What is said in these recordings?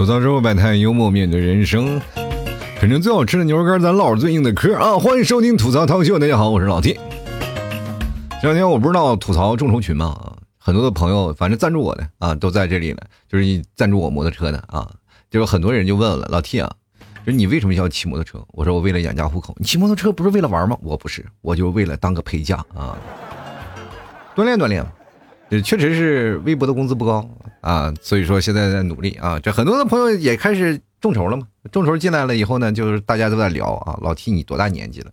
吐槽之后摆摊，幽默面对人生。反正最好吃的牛肉干，咱唠最硬的嗑啊！欢迎收听吐槽涛秀，大家好，我是老 T。这两天我不知道吐槽众筹群吗？很多的朋友，反正赞助我的啊，都在这里了，就是赞助我摩托车的啊。就有很多人就问了老 T 啊，就是你为什么要骑摩托车？我说我为了养家糊口。你骑摩托车不是为了玩吗？我不是，我就为了当个陪嫁啊，锻炼锻炼。确实是微博的工资不高啊，所以说现在在努力啊。这很多的朋友也开始众筹了嘛，众筹进来了以后呢，就是大家都在聊啊，老 T 你多大年纪了？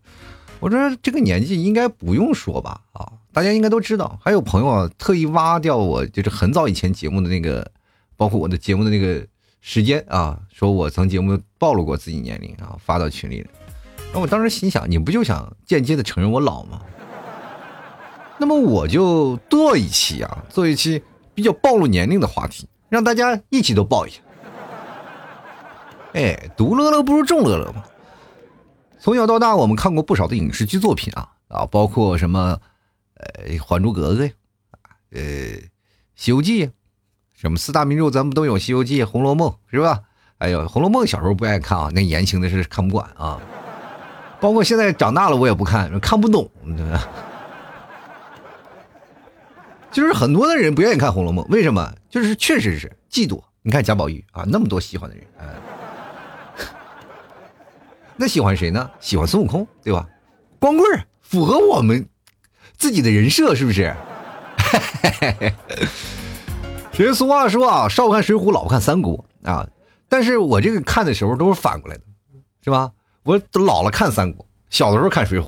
我说这个年纪应该不用说吧啊，大家应该都知道。还有朋友啊，特意挖掉我就是很早以前节目的那个，包括我的节目的那个时间啊，说我曾节目暴露过自己年龄啊，发到群里了。那我当时心想，你不就想间接的承认我老吗？那么我就做一期啊，做一期比较暴露年龄的话题，让大家一起都爆一下。哎，独乐乐不如众乐乐嘛。从小到大，我们看过不少的影视剧作品啊啊，包括什么呃《还珠格格》呀，呃《西游记》，什么四大名著咱们都有，《西游记》《红楼梦》是吧？哎呦，《红楼梦》小时候不爱看啊，那言情的是看不惯啊。包括现在长大了，我也不看，看不懂。对吧就是很多的人不愿意看《红楼梦》，为什么？就是确实是嫉妒。你看贾宝玉啊，那么多喜欢的人啊，那喜欢谁呢？喜欢孙悟空，对吧？光棍符合我们自己的人设，是不是？其实俗话说啊，少看《水浒》，老看《三国》啊。但是我这个看的时候都是反过来的，是吧？我老了看《三国》，小的时候看《水浒》。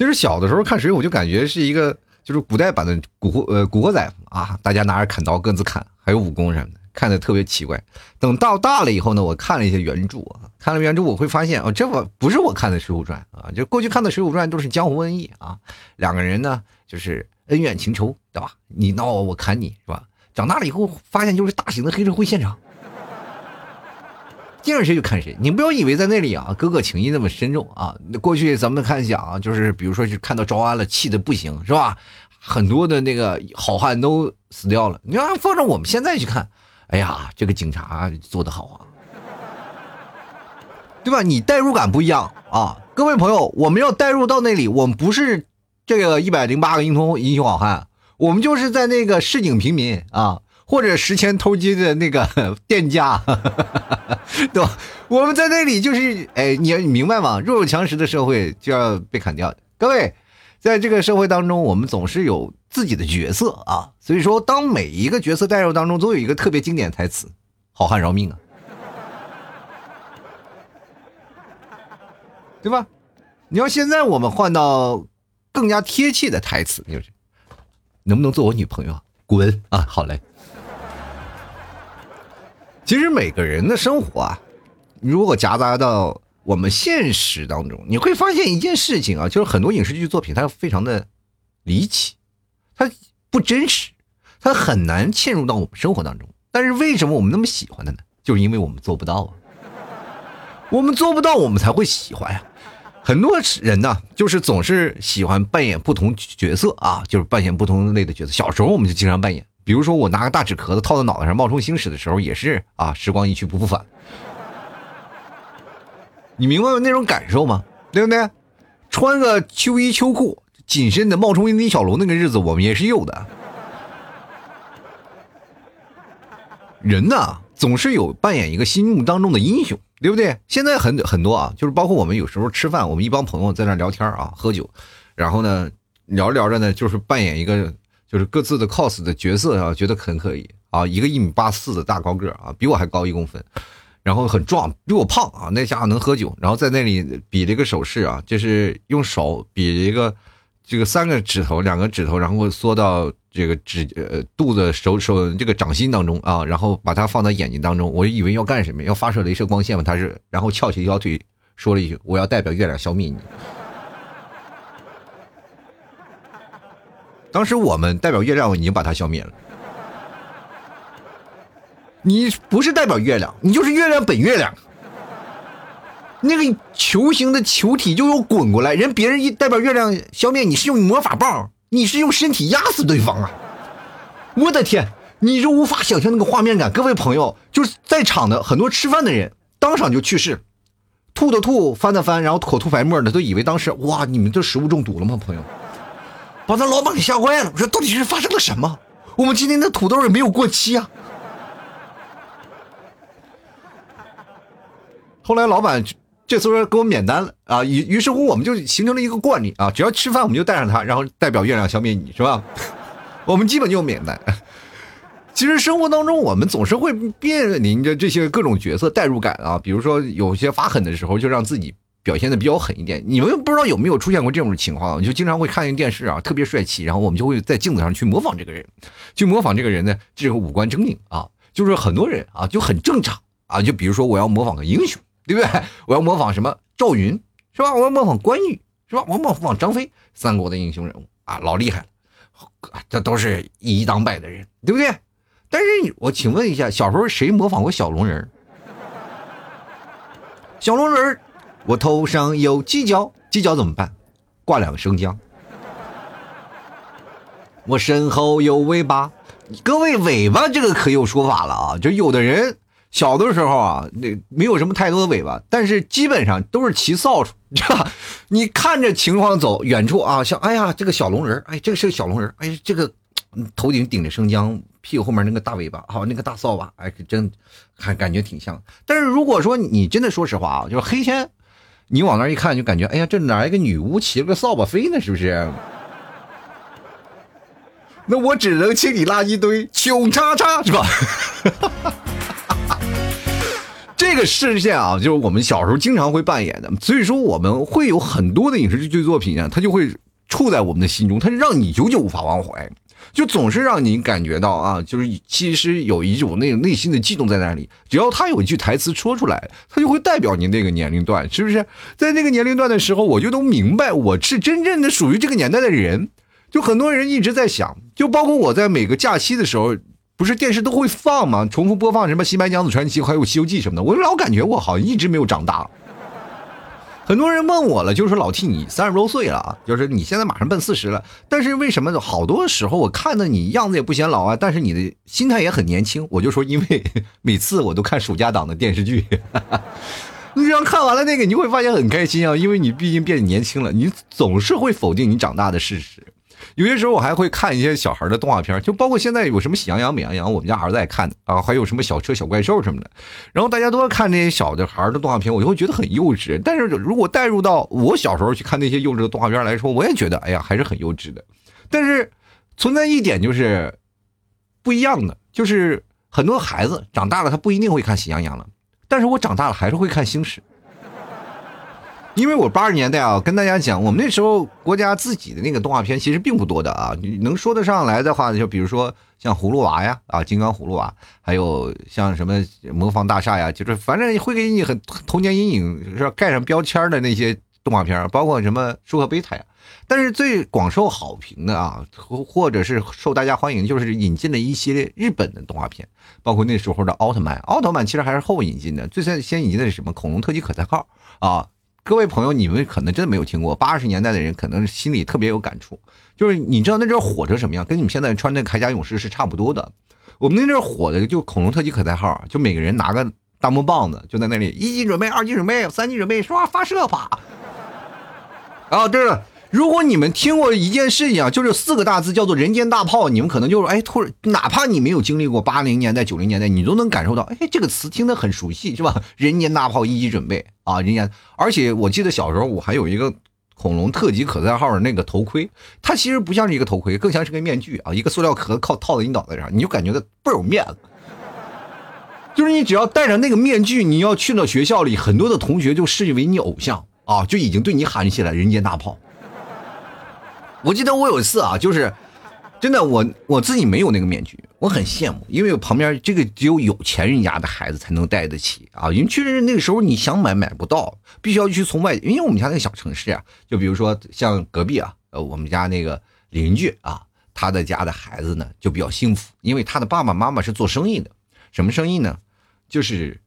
其实小的时候看《水浒》就感觉是一个就是古代版的古惑呃古惑仔啊，大家拿着砍刀各自砍，还有武功什么的，看的特别奇怪。等到大了以后呢，我看了一些原著啊，看了原著我会发现哦，这我不是我看的《水浒传》啊，就过去看的《水浒传》都是江湖恩义啊，两个人呢就是恩怨情仇，对吧？你闹我，我砍你是吧？长大了以后发现就是大型的黑社会现场。见着谁就看谁，你不要以为在那里啊，哥哥情谊那么深重啊。过去咱们看讲啊，就是比如说是看到招安了，气的不行，是吧？很多的那个好汉都死掉了。你要放着我们现在去看，哎呀，这个警察做的好啊，对吧？你代入感不一样啊，各位朋友，我们要代入到那里，我们不是这个一百零八个英雄英雄好汉，我们就是在那个市井平民啊。或者十钱偷鸡的那个 店家，对吧？我们在那里就是，哎，你你明白吗？弱肉强食的社会就要被砍掉。各位，在这个社会当中，我们总是有自己的角色啊。所以说，当每一个角色代入当中，都有一个特别经典台词：“好汉饶命啊，对吧？”你要现在我们换到更加贴切的台词，就是：“能不能做我女朋友？”滚啊！好嘞。其实每个人的生活啊，如果夹杂到我们现实当中，你会发现一件事情啊，就是很多影视剧作品它非常的离奇，它不真实，它很难嵌入到我们生活当中。但是为什么我们那么喜欢它呢？就是因为我们做不到啊，我们做不到，我们才会喜欢呀。很多人呢，就是总是喜欢扮演不同角色啊，就是扮演不同类的角色。小时候我们就经常扮演。比如说，我拿个大纸壳子套在脑袋上冒充星矢的时候，也是啊，时光一去不复返。你明白那种感受吗？对不对？穿个秋衣秋裤，紧身的冒充李小龙那个日子，我们也是有的。人呢，总是有扮演一个心目当中的英雄，对不对？现在很很多啊，就是包括我们有时候吃饭，我们一帮朋友在那聊天啊，喝酒，然后呢，聊着聊着呢，就是扮演一个。就是各自的 cos 的角色啊，觉得很可以啊。一个一米八四的大高个啊，比我还高一公分，然后很壮，比我胖啊。那家伙能喝酒，然后在那里比了一个手势啊，就是用手比一个这个三个指头，两个指头，然后缩到这个指呃肚子手手这个掌心当中啊，然后把它放在眼睛当中。我以为要干什么，要发射镭射光线嘛？他是，然后翘起一条腿，说了一句：“我要代表月亮消灭你。”当时我们代表月亮已经把它消灭了。你不是代表月亮，你就是月亮本月亮。那个球形的球体就又滚过来，人别人一代表月亮消灭你是用魔法棒，你是用身体压死对方啊！我的天，你就无法想象那个画面感。各位朋友，就是在场的很多吃饭的人当场就去世，吐的吐，翻的翻，然后口吐白沫的，都以为当时哇，你们这食物中毒了吗？朋友，把咱老板给吓坏了。我说到底是发生了什么？我们今天的土豆也没有过期啊。后来老板这次说给我免单了啊，于于是乎我们就形成了一个惯例啊，只要吃饭我们就带上它，然后代表月亮消灭你是吧？我们基本就免单。其实生活当中我们总是会面临着这些各种角色代入感啊，比如说有些发狠的时候，就让自己表现的比较狠一点。你们不知道有没有出现过这种情况？就经常会看一个电视啊，特别帅气，然后我们就会在镜子上去模仿这个人，去模仿这个人呢，这个五官狰狞啊，就是很多人啊就很正常啊，就比如说我要模仿个英雄。对不对？我要模仿什么赵云是吧？我要模仿关羽是吧？我模仿张飞，三国的英雄人物啊，老厉害了，这都是一当百的人，对不对？但是我请问一下，小时候谁模仿过小龙人？小龙人，我头上有犄角，犄角怎么办？挂两个生姜。我身后有尾巴，各位尾巴这个可有说法了啊！就有的人。小的时候啊，那没有什么太多的尾巴，但是基本上都是骑扫帚，知道吧？你看着情况走，远处啊，像哎呀，这个小龙人，哎，这个是个小龙人，哎，这个头顶顶着生姜，屁股后面那个大尾巴，好，那个大扫把，哎，真还感觉挺像。但是如果说你真的说实话啊，就是黑天，你往那一看，就感觉哎呀，这哪一个女巫骑了个扫把飞呢？是不是？那我只能清理垃圾堆，穷叉叉是吧？这个事件啊，就是我们小时候经常会扮演的，所以说我们会有很多的影视剧作品啊，它就会处在我们的心中，它是让你久久无法忘怀，就总是让你感觉到啊，就是其实有一种那内心的悸动在那里。只要他有一句台词说出来，他就会代表您那个年龄段，是不是？在那个年龄段的时候，我就都明白我是真正的属于这个年代的人。就很多人一直在想，就包括我在每个假期的时候。不是电视都会放吗？重复播放什么《新白娘子传奇》还有《西游记》什么的，我老感觉我好像一直没有长大。很多人问我了，就是老替你三十多岁了啊，就是你现在马上奔四十了，但是为什么好多时候我看到你样子也不显老啊，但是你的心态也很年轻？我就说，因为每次我都看暑假档的电视剧，你只要看完了那个，你会发现很开心啊，因为你毕竟变年轻了，你总是会否定你长大的事实。有些时候我还会看一些小孩的动画片，就包括现在有什么喜羊羊、美羊羊，我们家儿子爱看的啊，还有什么小车、小怪兽什么的。然后大家都在看那些小的孩的动画片，我就会觉得很幼稚。但是如果带入到我小时候去看那些幼稚的动画片来说，我也觉得哎呀还是很幼稚的。但是存在一点就是不一样的，就是很多孩子长大了他不一定会看喜羊羊了，但是我长大了还是会看星矢。因为我八十年代啊，跟大家讲，我们那时候国家自己的那个动画片其实并不多的啊。你能说得上来的话，就比如说像葫芦娃呀，啊，金刚葫芦娃，还有像什么魔方大厦呀，就是反正会给你很童年阴影，是盖上标签的那些动画片，包括什么舒克贝塔呀。但是最广受好评的啊，或或者是受大家欢迎，就是引进了一系列日本的动画片，包括那时候的奥特曼。奥特曼其实还是后引进的，最先先引进的是什么？恐龙特级可赛号啊。各位朋友，你们可能真的没有听过八十年代的人，可能心里特别有感触。就是你知道那阵火成什么样，跟你们现在穿的铠甲勇士是差不多的。我们那阵火的就恐龙特级可赛号，就每个人拿个大木棒子，就在那里一级准备，二级准备，三级准备，唰发射吧。啊，对了。如果你们听过一件事情啊，就是四个大字叫做“人间大炮”，你们可能就是哎，突然哪怕你没有经历过八零年代、九零年代，你都能感受到，哎，这个词听得很熟悉，是吧？“ 人间大炮”一级准备啊，人家，而且我记得小时候我还有一个恐龙特级可赛号的那个头盔，它其实不像是一个头盔，更像是个面具啊，一个塑料壳靠套在你脑袋上，你就感觉到倍儿有面子。就是你只要戴上那个面具，你要去到学校里，很多的同学就视为你偶像啊，就已经对你喊起来“人间大炮”。我记得我有一次啊，就是真的，我我自己没有那个面具，我很羡慕，因为我旁边这个只有有钱人家的孩子才能戴得起啊。因为确实那个时候你想买买不到，必须要去从外，因为我们家那个小城市啊，就比如说像隔壁啊，呃，我们家那个邻居啊，他的家的孩子呢就比较幸福，因为他的爸爸妈妈是做生意的，什么生意呢？就是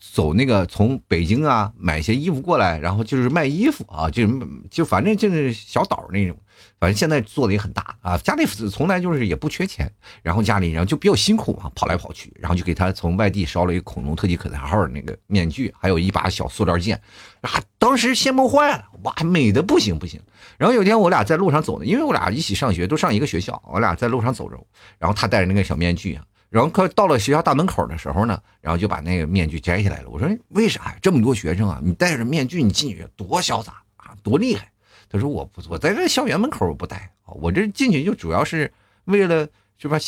走那个从北京啊买些衣服过来，然后就是卖衣服啊，就就反正就是小岛那种。反正现在做的也很大啊，家里从来就是也不缺钱，然后家里然后就比较辛苦嘛，跑来跑去，然后就给他从外地捎了一个恐龙特级可赛号的那个面具，还有一把小塑料剑，啊，当时羡慕坏了，哇，美的不行不行。然后有天我俩在路上走呢，因为我俩一起上学，都上一个学校，我俩在路上走着，然后他戴着那个小面具啊，然后快到了学校大门口的时候呢，然后就把那个面具摘下来了。我说为啥？这么多学生啊，你戴着面具你进去多潇洒啊，多厉害。他说：“我不，我在这校园门口我不戴我这进去就主要是为了是吧？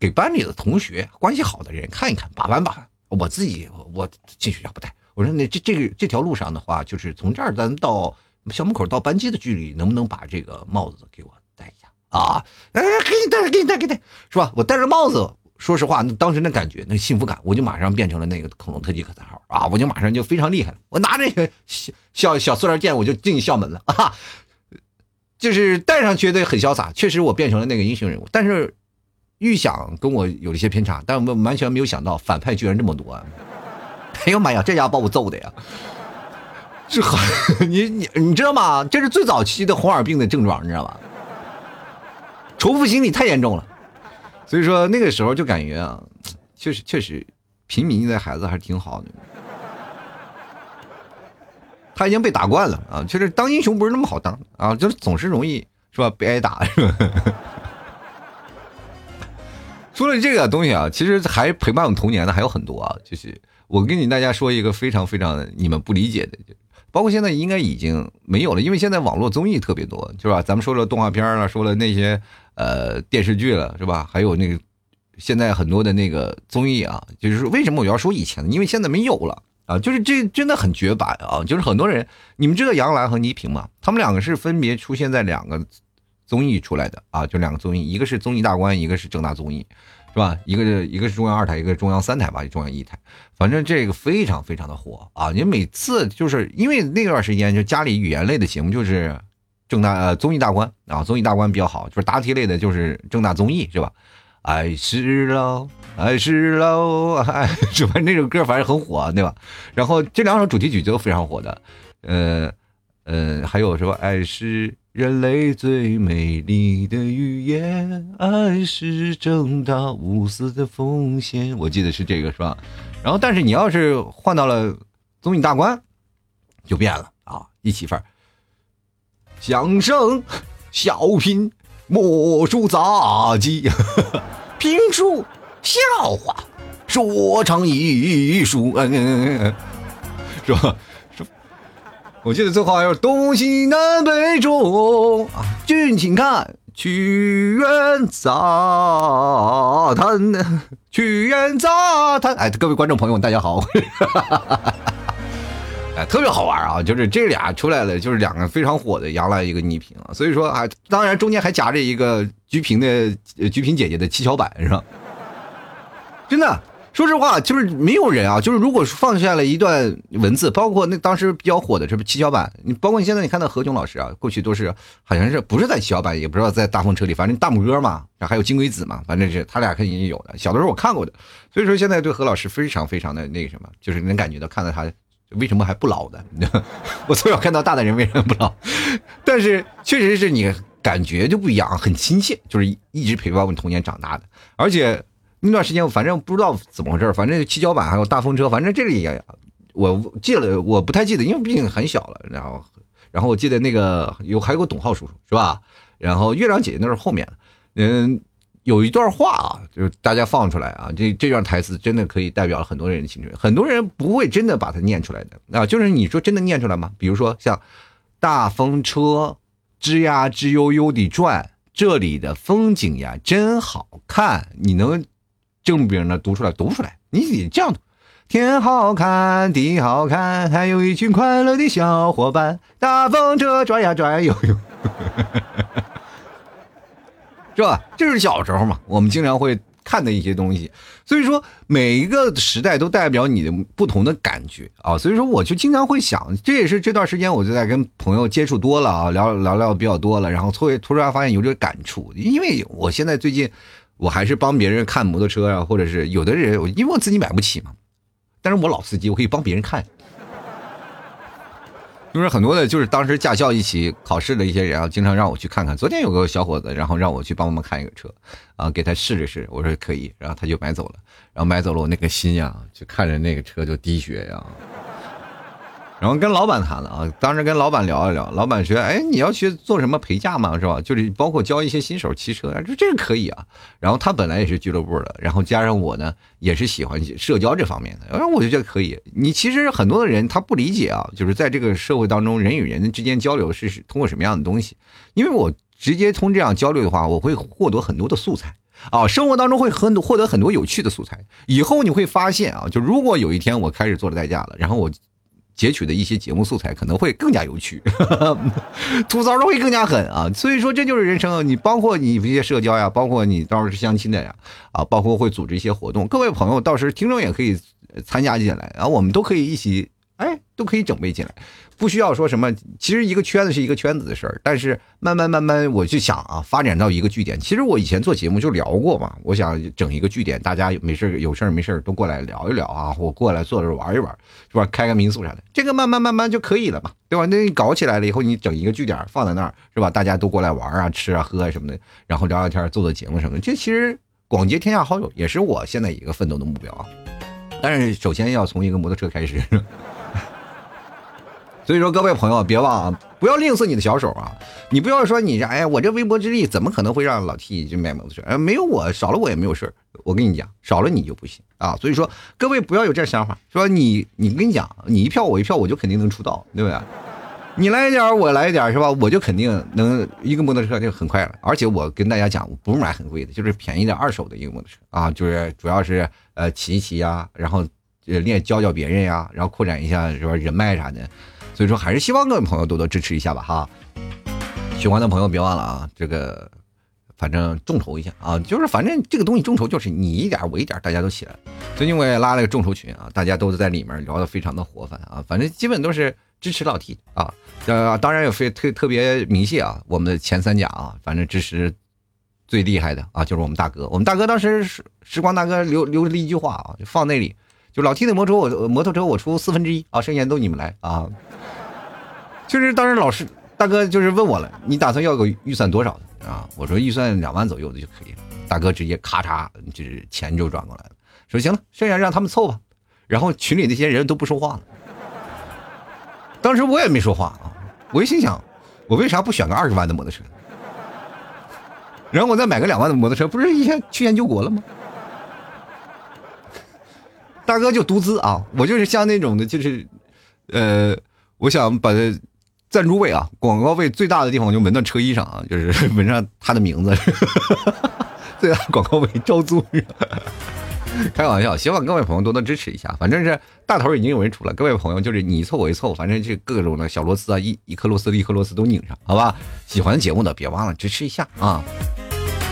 给班里的同学关系好的人看一看，把玩把玩。我自己我进学校不戴。我说那这这个这条路上的话，就是从这儿咱到校门口到班级的距离，能不能把这个帽子给我戴一下啊？哎，给你戴，给你戴，给你戴，是吧？我戴着帽子，说实话，那当时那感觉，那幸福感，我就马上变成了那个恐龙特级可赛号啊！我就马上就非常厉害了。我拿着小小小塑料剑，我就进校门了啊！”就是戴上觉得很潇洒，确实我变成了那个英雄人物。但是预想跟我有一些偏差，但我完全没有想到反派居然这么多。哎呦妈呀，这家把我揍的呀！这很 你你你知道吗？这是最早期的红耳病的症状，你知道吧？仇富心理太严重了，所以说那个时候就感觉啊，确实确实平民的孩子还是挺好的。他已经被打惯了啊，就是当英雄不是那么好当啊，就是总是容易是吧被挨打是吧？除了这个东西啊，其实还陪伴我们童年的还有很多啊，就是我跟你大家说一个非常非常你们不理解的，包括现在应该已经没有了，因为现在网络综艺特别多，是吧？咱们说了动画片了，说了那些呃电视剧了，是吧？还有那个现在很多的那个综艺啊，就是为什么我要说以前呢？因为现在没有了。啊，就是这真的很绝版啊！就是很多人，你们知道杨澜和倪萍吗？他们两个是分别出现在两个综艺出来的啊，就两个综艺，一个是综艺大观，一个是正大综艺，是吧？一个是一个是中央二台，一个中央三台吧，中央一台，反正这个非常非常的火啊！你每次就是因为那段时间就家里语言类的节目就是正大呃综艺大观啊，综艺大观比较好，就是答题类的就是正大综艺是吧？爱是老。爱是老爱，是吧？那首歌反正很火，对吧？然后这两首主题曲都非常火的，呃呃，还有什么？爱是人类最美丽的语言，爱是正大无私的奉献。我记得是这个，是吧？然后，但是你要是换到了综艺大观，就变了啊！一起范儿，相声、小品、魔术、杂技、评书。笑话，说唱艺术，嗯，是吧？是，我记得最后还有东西南北中啊，君请看曲苑杂谈，曲苑杂谈。哎，各位观众朋友，大家好，哎，特别好玩啊！就是这俩出来了，就是两个非常火的杨澜一个倪萍啊，所以说啊，当然中间还夹着一个鞠萍的鞠萍姐姐的七巧板，是吧？真的，说实话，就是没有人啊。就是如果放下了一段文字，包括那当时比较火的，这不七巧板？你包括你现在你看到何炅老师啊，过去都是好像是不是在七巧板，也不知道在大风车里，反正大拇哥嘛，还有金龟子嘛，反正是他俩肯定有的。小的时候我看过的，所以说现在对何老师非常非常的那个什么，就是能感觉到看到他为什么还不老的。我从小看到大的人为什么不老？但是确实是你感觉就不一样，很亲切，就是一直陪伴我们童年长大的，而且。那段时间，反正不知道怎么回事反正七巧板还有大风车，反正这里也我记了，我不太记得，因为毕竟很小了。然后，然后我记得那个有还有个董浩叔叔是吧？然后月亮姐姐那是后面嗯，有一段话啊，就是大家放出来啊，这这段台词真的可以代表了很多人的青春。很多人不会真的把它念出来的啊，就是你说真的念出来吗？比如说像大风车吱呀吱悠悠地转，这里的风景呀真好看，你能？正经的，读出来，读出来，你得这样读：天好看，地好看，还有一群快乐的小伙伴，大风车转呀转，悠悠，是吧？这是小时候嘛，我们经常会看的一些东西。所以说，每一个时代都代表你的不同的感觉啊。所以说，我就经常会想，这也是这段时间我就在跟朋友接触多了啊，聊聊聊比较多了，然后突突然发现有点感触，因为我现在最近。我还是帮别人看摩托车啊，或者是有的人，因为我自己买不起嘛。但是我老司机，我可以帮别人看。就是很多的，就是当时驾校一起考试的一些人啊，经常让我去看看。昨天有个小伙子，然后让我去帮他们看一个车，啊，给他试了试，我说可以，然后他就买走了。然后买走了，我那个心呀，就看着那个车就滴血呀。然后跟老板谈了啊，当时跟老板聊一聊，老板说：“哎，你要去做什么陪驾吗？是吧？就是包括教一些新手骑车，说这个可以啊。”然后他本来也是俱乐部的，然后加上我呢，也是喜欢社交这方面的，然后我就觉得可以。你其实很多的人他不理解啊，就是在这个社会当中，人与人之间交流是通过什么样的东西？因为我直接通这样交流的话，我会获得很多的素材啊，生活当中会很获得很多有趣的素材。以后你会发现啊，就如果有一天我开始做了代驾了，然后我。截取的一些节目素材可能会更加有趣，吐槽的会更加狠啊！所以说这就是人生，你包括你一些社交呀，包括你到时候是相亲的呀，啊，包括会组织一些活动，各位朋友到时听众也可以参加进来，然后我们都可以一起，哎，都可以整备进来。不需要说什么，其实一个圈子是一个圈子的事儿，但是慢慢慢慢，我就想啊，发展到一个据点。其实我以前做节目就聊过嘛，我想整一个据点，大家没事有事儿没事儿都过来聊一聊啊，我过来坐着玩一玩，是吧？开个民宿啥的，这个慢慢慢慢就可以了嘛，对吧？那你搞起来了以后，你整一个据点放在那儿，是吧？大家都过来玩啊，吃啊，喝啊什么的，然后聊聊天，做做节目什么的，这其实广结天下好友也是我现在一个奋斗的目标啊。但是首先要从一个摩托车开始。所以说，各位朋友，别忘啊，不要吝啬你的小手啊！你不要说你这，哎呀，我这微薄之力怎么可能会让老 T 去买摩托车？哎，没有我，少了我也没有事我跟你讲，少了你就不行啊！所以说，各位不要有这想法，说你，你跟你讲，你一票我一票，我就肯定能出道，对不对？你来一点，我来一点，是吧？我就肯定能一个摩托车就很快了。而且我跟大家讲，我不是买很贵的，就是便宜的二手的一个摩托车啊，就是主要是呃骑一骑呀，然后练教教别人呀，然后扩展一下是吧人脉啥的。所以说，还是希望各位朋友多多支持一下吧，哈！喜欢的朋友别忘了啊，这个反正众筹一下啊，就是反正这个东西众筹就是你一点我一点，大家都起来。最近我也拉了个众筹群啊，大家都在里面聊的非常的活泛啊，反正基本都是支持老 T 啊，呃，当然也非特特别明谢啊，我们的前三甲啊，反正支持最厉害的啊，就是我们大哥，我们大哥当时时时光大哥留留了一句话啊，就放那里。就老 T 的摩托我摩托车我出四分之一啊，剩下都你们来啊。就是当时老师大哥就是问我了，你打算要个预算多少啊？我说预算两万左右的就可以了。大哥直接咔嚓就是钱就转过来了，说行了，剩下让他们凑吧。然后群里那些人都不说话了。当时我也没说话啊，我一心想，我为啥不选个二十万的摩托车？然后我再买个两万的摩托车，不是一下去研究国了吗？大哥就独资啊，我就是像那种的，就是，呃，我想把赞助位啊，广告位最大的地方我就纹到车衣上啊，就是纹上他的名字，最大广告位招租。开玩笑，希望各位朋友多多支持一下。反正是大头已经有人出了，各位朋友就是你一凑我一凑，反正这各种的小螺丝啊，一一颗螺丝一颗螺丝都拧上，好吧？喜欢节目的别忘了支持一下啊！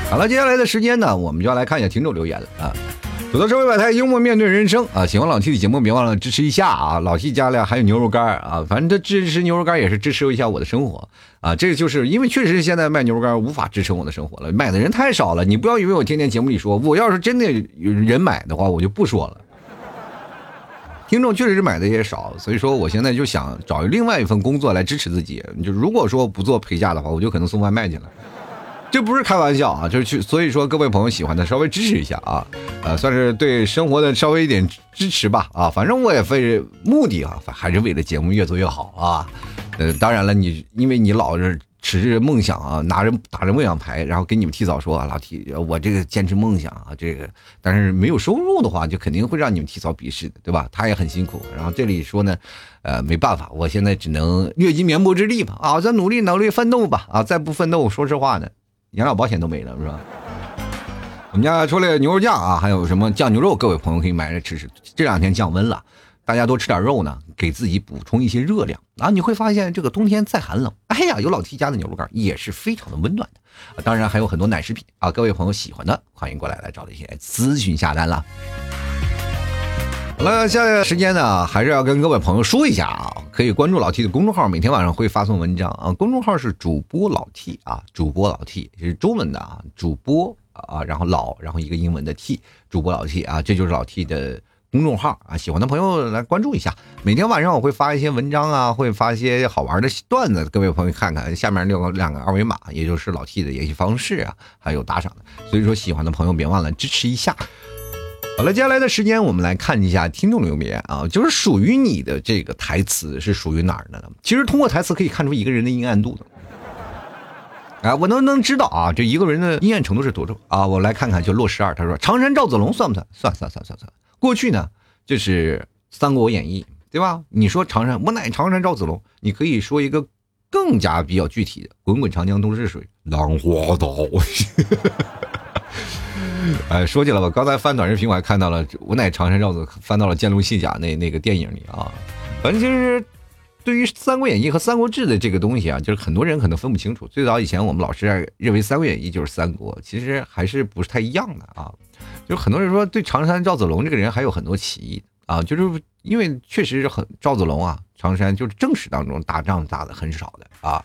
好了，接下来的时间呢，我们就要来看一下听众留言了啊。走到社会百态，幽默面对人生啊！喜欢老 T 的节目，别忘了支持一下啊！老 T 家里还有牛肉干啊，反正这支持牛肉干也是支持一下我的生活啊！这个就是因为确实现在卖牛肉干无法支撑我的生活了，买的人太少了。你不要以为我天天节目里说，我要是真的有人买的话，我就不说了。听众确实是买的也少，所以说我现在就想找另外一份工作来支持自己。就如果说不做陪嫁的话，我就可能送外卖去了。这不是开玩笑啊，就是去，所以说各位朋友喜欢的稍微支持一下啊，呃，算是对生活的稍微一点支持吧啊，反正我也非目的啊，还是为了节目越做越好啊，呃，当然了，你因为你老是持着梦想啊，拿着打着梦想牌，然后跟你们提早说啊，老提我这个坚持梦想啊，这个但是没有收入的话，就肯定会让你们提早鄙视的，对吧？他也很辛苦，然后这里说呢，呃，没办法，我现在只能略尽绵薄之力吧，啊，再努力努力奋斗吧，啊，再不奋斗，说实话呢。养老保险都没了是吧？我们家出了牛肉酱啊，还有什么酱牛肉，各位朋友可以买来吃吃。这两天降温了，大家多吃点肉呢，给自己补充一些热量啊。你会发现这个冬天再寒冷，哎呀，有老 T 家的牛肉干也是非常的温暖的。当然还有很多奶食品啊，各位朋友喜欢的，欢迎过来来找这些咨询下单了。好了，下来时间呢，还是要跟各位朋友说一下啊，可以关注老 T 的公众号，每天晚上会发送文章啊。公众号是主播老 T 啊，主播老 T 是中文的啊，主播啊，然后老，然后一个英文的 T，主播老 T 啊，这就是老 T 的公众号啊，喜欢的朋友来关注一下。每天晚上我会发一些文章啊，会发一些好玩的段子，各位朋友看看。下面两个两个二维码，也就是老 T 的联系方式啊，还有打赏的。所以说，喜欢的朋友别忘了支持一下。好了，接下来的时间我们来看一下听众留言啊，就是属于你的这个台词是属于哪儿的呢？其实通过台词可以看出一个人的阴暗度的。哎，我能能知道啊，这一个人的阴暗程度是多重啊？我来看看，就落十二，他说常山赵子龙算不算？算算算算算。过去呢，就是《三国演义》，对吧？你说常山，我乃常山赵子龙，你可以说一个更加比较具体的“滚滚长江东逝水，浪花刀”。哎，说起来吧，刚才翻短视频，我还看到了我乃常山赵子，翻到了《剑龙戏甲》那那个电影里啊，反正就是。对于《三国演义》和《三国志》的这个东西啊，就是很多人可能分不清楚。最早以前我们老师认为《三国演义》就是三国，其实还是不是太一样的啊。就很多人说对常山赵子龙这个人还有很多歧义啊，就是因为确实是很赵子龙啊，常山就是正史当中打仗打的很少的啊，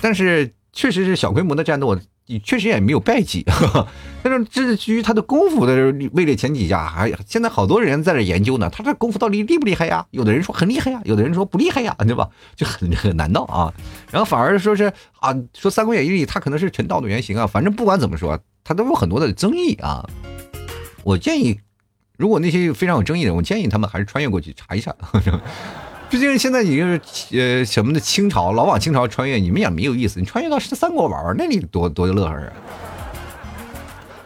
但是确实是小规模的战斗。你确实也没有败绩，但是至于他的功夫的位列前几下，还现在好多人在这研究呢。他这功夫到底厉不厉害呀？有的人说很厉害呀，有的人说不厉害呀，对吧？就很很难闹啊。然后反而说是啊，说《三国演义》里他可能是陈道的原型啊。反正不管怎么说，他都有很多的争议啊。我建议，如果那些非常有争议的，我建议他们还是穿越过去查一下。毕竟现在你就是呃什么的清朝，老往清朝穿越，你们也没有意思。你穿越到三国玩玩，那里多多乐呵啊！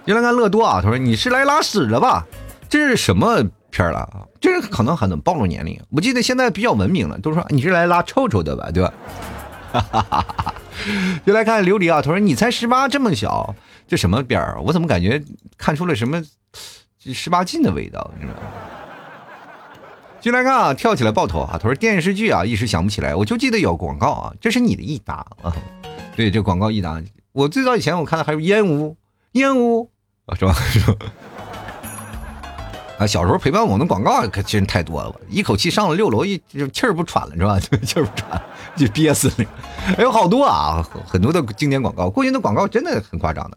原来看乐多啊，他说你是来拉屎的吧？这是什么片儿了啊？这是可能很暴露年龄。我记得现在比较文明了，都说你是来拉臭臭的吧，对吧？哈哈哈哈就来看琉璃啊，他说你才十八这么小，这什么边儿？我怎么感觉看出了什么十八禁的味道？你知道吗？进来看啊，跳起来爆头啊！他说电视剧啊，一时想不起来，我就记得有广告啊。这是你的益达啊？对，这广告益达。我最早以前我看的还有烟雾，烟雾啊，是吧？啊，小时候陪伴我的广告可真太多了，一口气上了六楼，一就气儿不喘了，是吧？气儿不喘就憋死了。还 有好多啊，很多的经典广告，过去的广告真的很夸张的。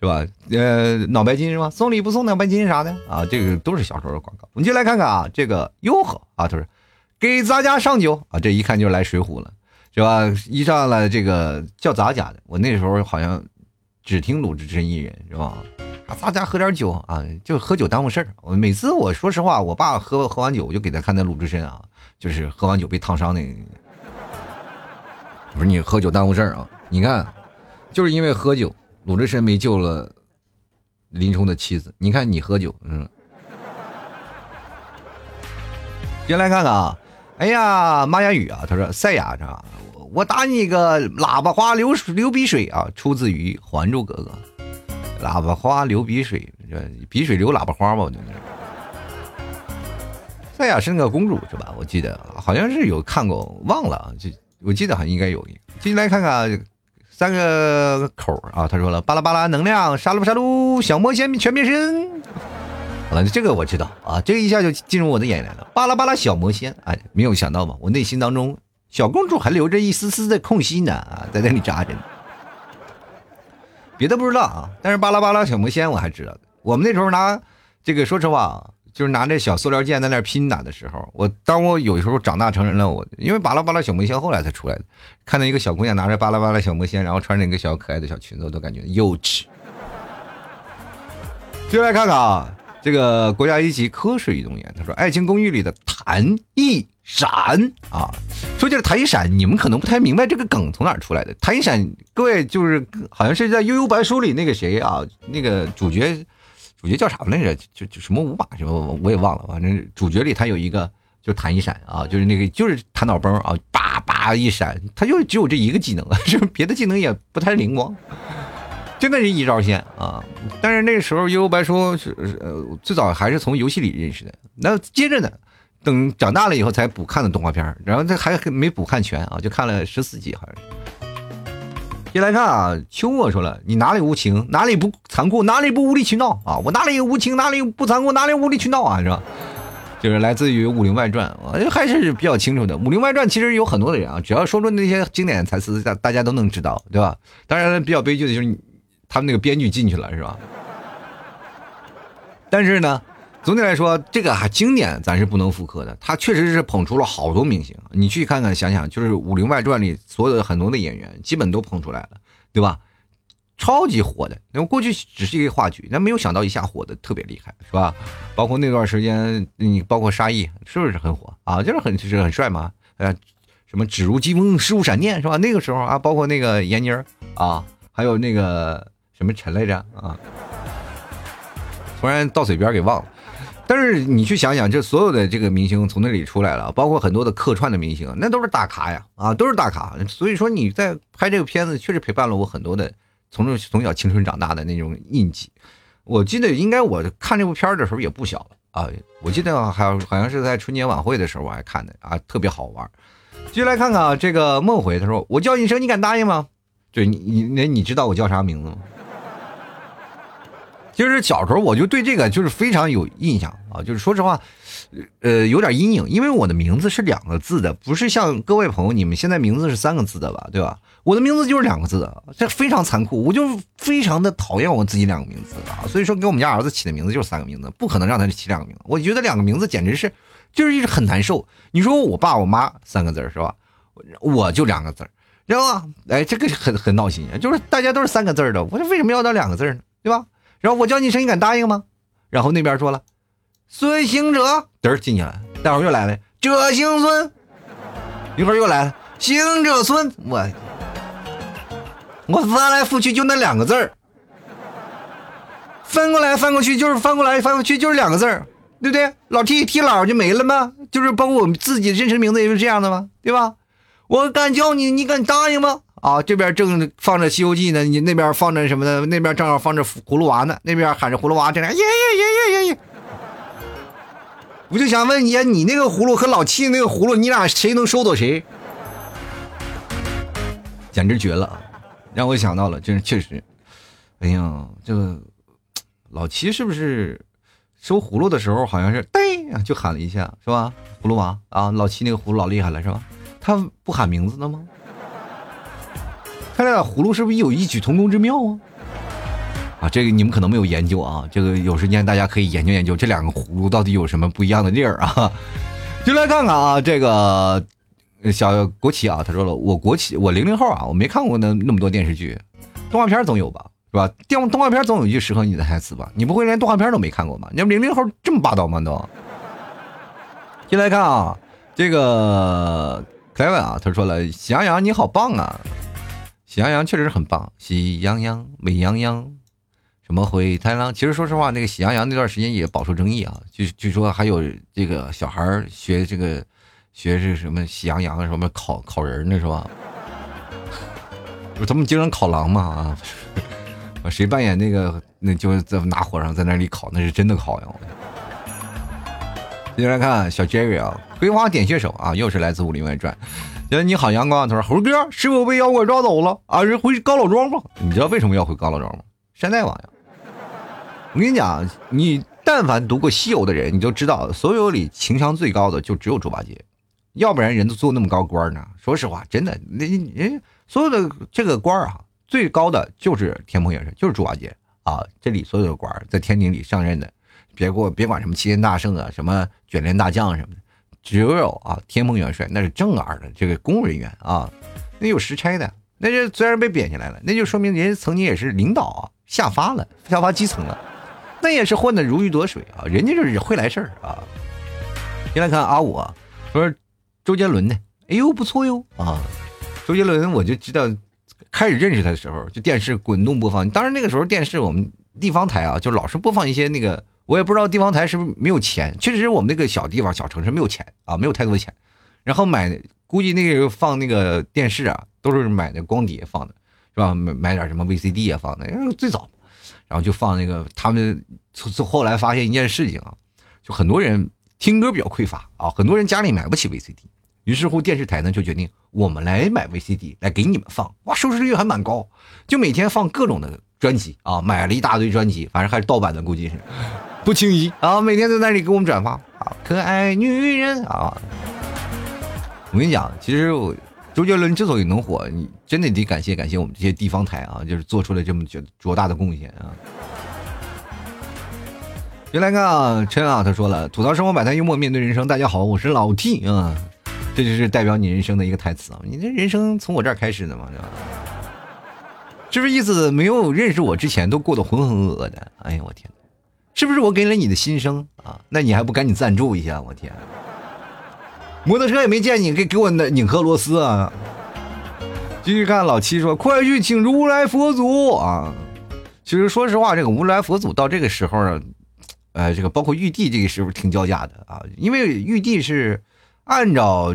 是吧？呃，脑白金是吧？送礼不送脑白金啥的啊？这个都是小时候的广告。我们就来看看啊，这个吆喝啊，他说给咱家上酒啊，这一看就是来水浒了，是吧？一上来这个叫咱家的，我那时候好像只听鲁智深一人，是吧？啊，咱家喝点酒啊，就喝酒耽误事儿。我每次我说实话，我爸喝喝完酒，我就给他看那鲁智深啊，就是喝完酒被烫伤那个。不是你喝酒耽误事儿啊？你看，就是因为喝酒。鲁智深没救了林冲的妻子，你看你喝酒，嗯。先来看看啊，哎呀，马雅雨啊，他说赛亚这，我打你个喇叭花流流鼻水啊，出自于《还珠格格》，喇叭花流鼻水，鼻水流喇叭花吧，我觉得。赛亚是那个公主是吧？我记得好像是有看过，忘了，就我记得好像应该有。进来看看。三个口啊，他说了，巴拉巴拉能量，杀戮杀戮，小魔仙全变身。好了，这个我知道啊，这个一下就进入我的眼帘了。巴拉巴拉小魔仙，哎，没有想到吧？我内心当中小公主还留着一丝丝的空隙呢啊，在那里扎着呢。别的不知道啊，但是巴拉巴拉小魔仙我还知道。我们那时候拿这个，说实话啊。就是拿着小塑料剑在那拼打的时候，我当我有时候长大成人了，我因为巴拉巴拉小魔仙后来才出来的，看到一个小姑娘拿着巴拉巴拉小魔仙，然后穿着一个小可爱的小裙子，我都感觉幼稚。接下来看看啊，这个国家一级瞌睡运动员，他说《爱情公寓》里的谭一闪啊，说这个谭一闪，你们可能不太明白这个梗从哪出来的。谭一闪，各位就是好像是在《悠悠白书》里那个谁啊，那个主角。主角叫啥来着？就就什么五马什么我也忘了。反正主角里他有一个就弹一闪啊，就是那个就是弹脑崩啊，叭叭一闪，他就只有这一个技能啊，是别的技能也不太灵光，真的是一招鲜啊。但是那个时候悠悠白书是呃最早还是从游戏里认识的，那接着呢，等长大了以后才补看的动画片，然后他还没补看全啊，就看了十四集好像是。先来看啊，秋末说了，你哪里无情，哪里不残酷，哪里不无理取闹啊？我哪里无情，哪里不残酷，哪里无理取闹啊？是吧？就是来自于《武林外传》，我还是比较清楚的。《武林外传》其实有很多的人啊，只要说出那些经典台词，大大家都能知道，对吧？当然比较悲剧的就是他们那个编剧进去了，是吧？但是呢，总体来说，这个还经典，咱是不能复刻的。他确实是捧出了好多明星，你去看看，想想，就是《武林外传》里所有的很多的演员，基本都捧出来了，对吧？超级火的，那过去只是一个话剧，那没有想到一下火的特别厉害，是吧？包括那段时间，你包括沙溢，是不是很火啊？就是很就是很帅嘛，呃，什么指如疾风，势如闪电，是吧？那个时候啊，包括那个闫妮儿啊，还有那个什么陈来着啊，突然到嘴边给忘了。但是你去想想，这所有的这个明星从那里出来了，包括很多的客串的明星，那都是大咖呀，啊，都是大咖。所以说你在拍这个片子，确实陪伴了我很多的。从从小青春长大的那种印记，我记得应该我看这部片儿的时候也不小了啊！我记得还好像是在春节晚会的时候我还看的啊，特别好玩。继续来看看啊，这个梦回他说：“我叫你一声，你敢答应吗？”对你你那你知道我叫啥名字吗？就是小时候我就对这个就是非常有印象啊，就是说实话。呃，有点阴影，因为我的名字是两个字的，不是像各位朋友你们现在名字是三个字的吧，对吧？我的名字就是两个字，这非常残酷，我就非常的讨厌我自己两个名字啊，所以说给我们家儿子起的名字就是三个名字，不可能让他起两个名字，我觉得两个名字简直是就是一直很难受。你说我爸我妈三个字是吧？我就两个字，知道吧？哎，这个很很闹心，就是大家都是三个字的，我说为什么要到两个字呢？对吧？然后我叫你一声，你敢答应吗？然后那边说了。孙行者，嘚儿进去了，待会儿又来了，者行孙，一会儿又来了，行者孙，我，我翻来覆去就那两个字儿，翻过来翻过去就是翻过来翻过去就是两个字儿，对不对？老 T T 老就没了吗？就是包括我们自己真实名字也是这样的吗？对吧？我敢叫你，你敢答应吗？啊，这边正放着《西游记》呢，你那边放着什么呢？那边正好放着葫芦娃呢，那边喊着葫芦娃，这样，耶耶耶耶耶耶。我就想问你，你那个葫芦和老七那个葫芦，你俩谁能收走谁？简直绝了，让我想到了，真是确实。哎呀，这个老七是不是收葫芦的时候，好像是噔就喊了一下，是吧？葫芦娃啊，老七那个葫芦老厉害了，是吧？他不喊名字的吗？他俩葫芦是不是有异曲同工之妙啊？啊，这个你们可能没有研究啊，这个有时间大家可以研究研究这两个葫芦到底有什么不一样的地儿啊？就来看看啊，这个小国旗啊，他说了，我国旗，我零零后啊，我没看过那那么多电视剧，动画片总有吧，是吧？电动画片总有一句适合你的台词吧？你不会连动画片都没看过吗？你们零零后这么霸道吗？都？进来看啊，这个凯文啊，他说了，喜羊羊你好棒啊，喜羊羊确实很棒，喜羊羊美羊羊。什么灰太狼？其实说实话，那个喜羊羊那段时间也饱受争议啊。据据说还有这个小孩学这个学是什么喜羊羊什么烤烤人呢是吧？不是他们经常烤狼嘛啊？谁扮演那个那就在拿火上在那里烤，那是真的烤呀！接下来看小 Jerry 啊，葵花点穴手啊，又是来自《武林外传》。你好，阳光，他说猴哥是否被妖怪抓走了啊？人回高老庄吗？你知道为什么要回高老庄吗？山大王呀！我跟你讲，你但凡读过《西游》的人，你就知道，所有里情商最高的就只有猪八戒，要不然人都做那么高官呢。说实话，真的，那人所有的这个官啊，最高的就是天蓬元帅，就是猪八戒啊。这里所有的官在天庭里上任的，别过别管什么齐天大圣啊，什么卷帘大将什么的，只有啊天蓬元帅那是正儿的这个公务人员啊，那有实差的，那就虽然被贬下来了，那就说明人家曾经也是领导啊，下发了，下发基层了。那也是混的如鱼得水啊，人家就是会来事儿啊。先来看阿五啊，说周杰伦呢？哎呦不错哟啊！周杰伦我就知道，开始认识他的时候，就电视滚动播放。当然那个时候电视我们地方台啊，就老是播放一些那个，我也不知道地方台是不是没有钱。确实我们那个小地方小城市没有钱啊，没有太多钱。然后买，估计那个放那个电视啊，都是买的光碟放的，是吧？买买点什么 VCD 啊放的，最早。然后就放那个，他们从后来发现一件事情啊，就很多人听歌比较匮乏啊，很多人家里买不起 VCD，于是乎电视台呢就决定我们来买 VCD 来给你们放，哇，收视率还蛮高，就每天放各种的专辑啊，买了一大堆专辑，反正还是盗版的，估计是不轻易啊，每天在那里给我们转发啊，可爱女人啊，我跟你讲，其实我。周杰伦之所以能火，你真的得感谢感谢我们这些地方台啊，就是做出了这么绝卓大的贡献啊。原来看啊，琛啊，他说了，吐槽生活百态，幽默面对人生。大家好，我是老 T 啊，这就是代表你人生的一个台词啊。你这人生从我这儿开始的嘛，是吧？是不是意思没有认识我之前都过得浑浑噩噩的？哎呀，我天是不是我给了你的心声啊？那你还不赶紧赞助一下？我天，摩托车也没见你给给我拧颗螺丝啊！继续看老七说，快去请如来佛祖啊！其实说实话，这个如来佛祖到这个时候啊。呃，这个包括玉帝这个时候挺叫价的啊，因为玉帝是按照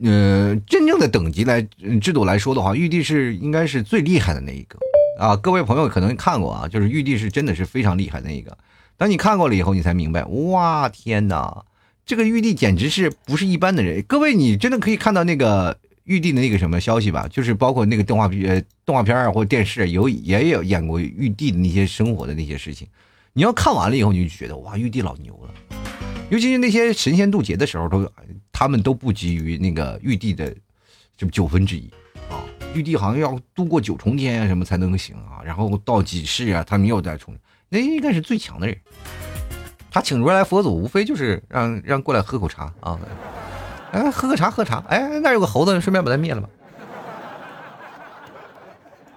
呃真正的等级来制度来说的话，玉帝是应该是最厉害的那一个啊。各位朋友可能看过啊，就是玉帝是真的是非常厉害那个。当你看过了以后，你才明白，哇天哪，这个玉帝简直是不是一般的人。各位，你真的可以看到那个玉帝的那个什么消息吧？就是包括那个动画片、动画片啊，或者电视有也有演过玉帝的那些生活的那些事情。你要看完了以后，你就觉得哇，玉帝老牛了，尤其是那些神仙渡劫的时候，都他们都不及于那个玉帝的这九分之一啊。玉帝好像要度过九重天啊什么才能行啊，然后到几世啊，他们又再重，那应该是最强的人。他请如来佛祖，无非就是让让过来喝口茶啊，哎，喝个茶喝茶，哎，那有个猴子，顺便把他灭了吧。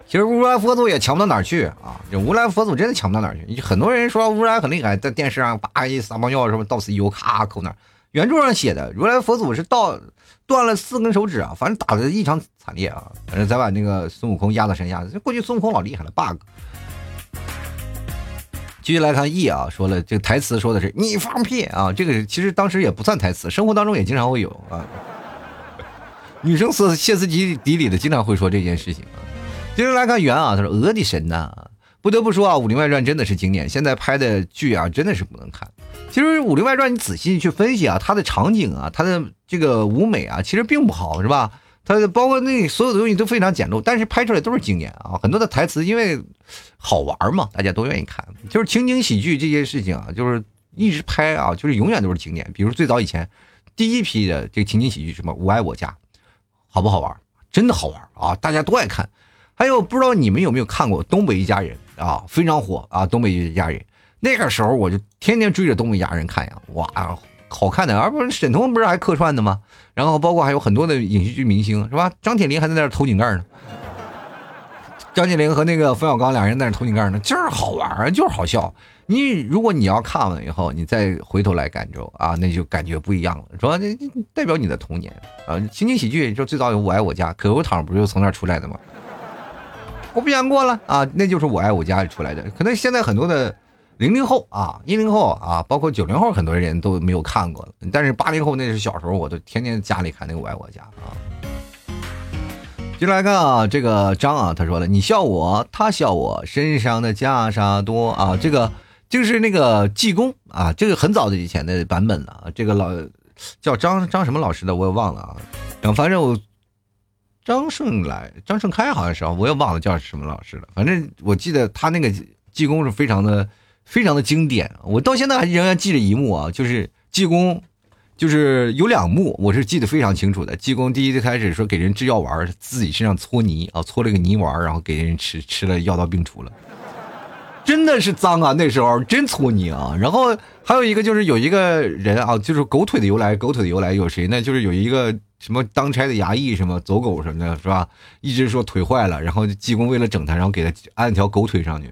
其实如来佛祖也强不到哪儿去啊！这如来佛祖真的强不到哪儿去。很多人说如来很厉害，在电视上叭一撒泡尿什么倒死油咔扣那儿。原著上写的如来佛祖是到断了四根手指啊，反正打的异常惨烈啊。反正再把那个孙悟空压到山下，过去孙悟空老厉害了 bug。继续来看 E 啊，说了这个台词说的是你放屁啊！这个其实当时也不算台词，生活当中也经常会有啊。女生是歇斯底底里的，经常会说这件事情啊。接着来看袁啊，他说：“鹅的神呐，不得不说啊，《武林外传》真的是经典。现在拍的剧啊，真的是不能看。其实《武林外传》你仔细去分析啊，它的场景啊，它的这个舞美啊，其实并不好，是吧？它包括那所有的东西都非常简陋，但是拍出来都是经典啊。很多的台词因为好玩嘛，大家都愿意看。就是情景喜剧这些事情啊，就是一直拍啊，就是永远都是经典。比如最早以前第一批的这个情景喜剧，什么《我爱我家》，好不好玩？真的好玩啊，大家都爱看。”还有不知道你们有没有看过《东北一家人》啊，非常火啊，《东北一家人》那个时候我就天天追着《东北一家人》看呀，哇，好看的，而不是沈腾不是还客串的吗？然后包括还有很多的影视剧明星是吧？张铁林还在那儿偷井盖呢，张铁林和那个冯小刚俩人在那偷井盖呢，就是好玩就是好笑。你如果你要看完以后，你再回头来感受啊，那就感觉不一样了，是吧？那代表你的童年啊，情景喜剧就最早有《我爱我家》，可口糖不就从那儿出来的吗？我不想过了啊，那就是我爱我家里出来的。可能现在很多的零零后啊、一零后啊，包括九零后，很多人都没有看过。但是八零后那是小时候，我都天天家里看那个我爱我家啊。接来看啊，这个张啊，他说了，你笑我，他笑我，身上的袈裟多啊。这个就是那个济公啊，这个很早的以前的版本了。这个老叫张张什么老师的，我也忘了啊。然后反正我。张胜来，张胜开好像是，我也忘了叫什么老师了。反正我记得他那个济公是非常的、非常的经典。我到现在还仍然记着一幕啊，就是济公，就是有两幕，我是记得非常清楚的。济公第一开始说给人制药丸，自己身上搓泥啊，搓了个泥丸，然后给人吃，吃了药到病除了。真的是脏啊！那时候真搓泥啊。然后还有一个就是有一个人啊，就是狗腿的由来，狗腿的由来有谁呢？就是有一个。什么当差的衙役，什么走狗什么的，是吧？一直说腿坏了，然后济公为了整他，然后给他安条狗腿上去，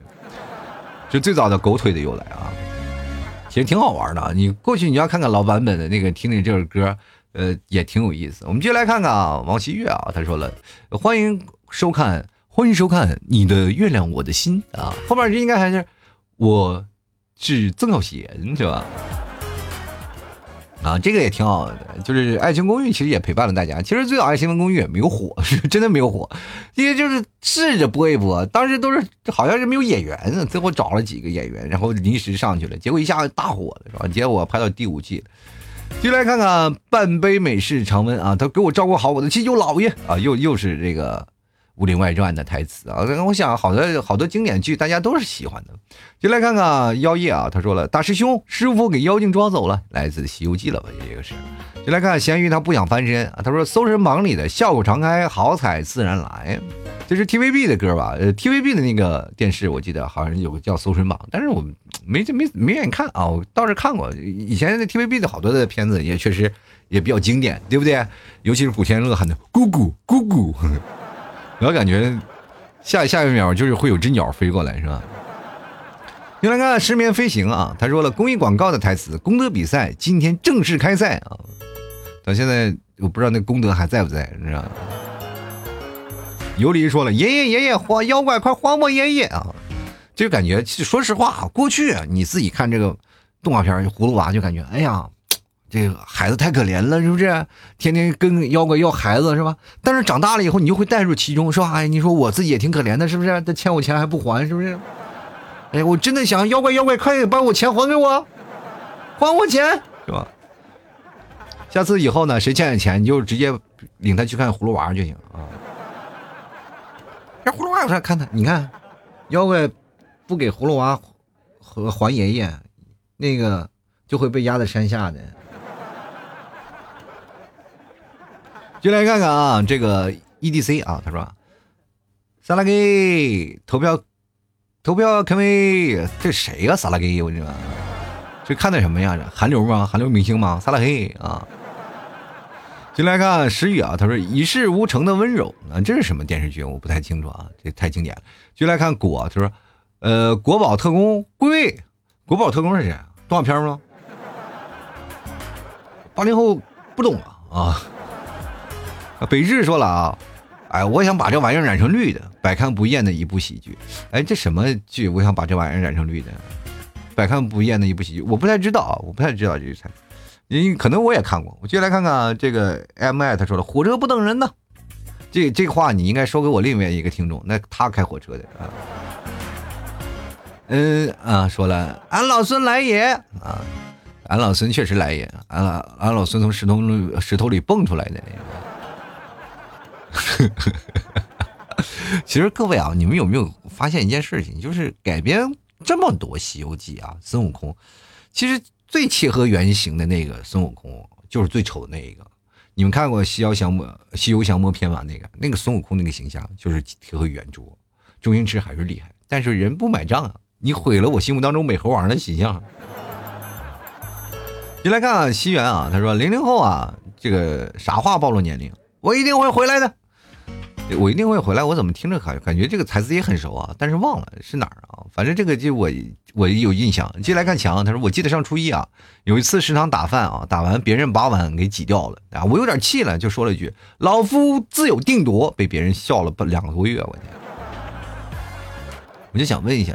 就最早的狗腿的由来啊。其实挺好玩的，你过去你要看看老版本的那个，听听这首歌，呃，也挺有意思。我们继续来看看啊，王希月啊，他说了，欢迎收看，欢迎收看你的月亮我的心啊。后面这应该还是我是曾小贤，是吧？啊，这个也挺好的，就是《爱情公寓》，其实也陪伴了大家。其实最早《爱情公寓》也没有火，是真的没有火，因为就是试着播一播，当时都是好像是没有演员，最后找了几个演员，然后临时上去了，结果一下子大火了，是吧？结果拍到第五季了。就来看看半杯美式常温啊，他给我照顾好我的七舅姥爷啊，又又是这个。《武林外传》的台词啊，我想好多好多经典剧，大家都是喜欢的。就来看看妖夜啊，他说了：“大师兄，师傅给妖精抓走了。”来自《西游记》了吧？这个是。就来看咸鱼，他不想翻身啊。他说：“搜神榜里的笑口常开，好彩自然来。”这是 TVB 的歌吧？呃，TVB 的那个电视，我记得好像有个叫《搜神榜》，但是我没没没愿意看啊。我倒是看过，以前的 TVB 的好多的片子也确实也比较经典，对不对？尤其是古天乐喊的“姑姑姑姑”，我感觉下下一秒就是会有只鸟飞过来，是吧？先来看失眠飞行啊，他说了公益广告的台词，功德比赛今天正式开赛啊！到现在我不知道那功德还在不在，你知道吗？尤里说了，爷爷爷爷，荒妖怪快还我爷爷啊！就感觉，说实话，过去你自己看这个动画片《葫芦娃》，就感觉，哎呀，这个孩子太可怜了，是不是？天天跟妖怪要孩子，是吧？但是长大了以后，你就会带入其中，说？哎，你说我自己也挺可怜的，是不是？他欠我钱还不还，是不是？哎，我真的想妖怪，妖怪，快把我钱还给我，还我钱，是吧？下次以后呢，谁欠你钱，你就直接领他去看葫芦娃就行啊。这葫芦娃，我看他，你看，妖怪不给葫芦娃和还爷爷，那个就会被压在山下的。就来看看啊，这个 EDC 啊，他说，萨拉给投票。投票肯威，这谁呀？萨拉黑，我这这看的什么呀？这韩流吗？韩流明星吗？萨拉黑啊！进来看石宇啊，他说一事无成的温柔啊，这是什么电视剧？我不太清楚啊，这太经典了。进来看果，他说呃，国宝特工归位，国宝特工是谁？动画片吗？八零后不懂啊啊！北日说了啊。哎，我想把这玩意儿染成绿的，百看不厌的一部喜剧。哎，这什么剧？我想把这玩意儿染成绿的，百看不厌的一部喜剧。我不太知道啊，我不太知道这个菜，因可能我也看过。我接下来看看这个 M I，他说了，火车不等人呢。这这话你应该说给我另外一个听众，那他开火车的啊。嗯啊，说了，俺老孙来也啊，俺老孙确实来也，俺老俺老孙从石头石头里蹦出来的。其实各位啊，你们有没有发现一件事情？就是改编这么多《西游记》啊，孙悟空，其实最切合原型的那个孙悟空，就是最丑的那一个。你们看过《西游降魔》《西游降魔篇》吗？那个那个孙悟空那个形象，就是贴合原著。周星驰还是厉害，但是人不买账啊！你毁了我心目当中美猴王的形象。你来看啊，西元啊，他说零零后啊，这个啥话暴露年龄？我一定会回来的。我一定会回来。我怎么听着感感觉这个台词也很熟啊？但是忘了是哪儿啊？反正这个就我我有印象。接来看墙，他说我记得上初一啊，有一次食堂打饭啊，打完别人把碗给挤掉了啊，我有点气了，就说了一句“老夫自有定夺”，被别人笑了不两个多月。我天！我就想问一下，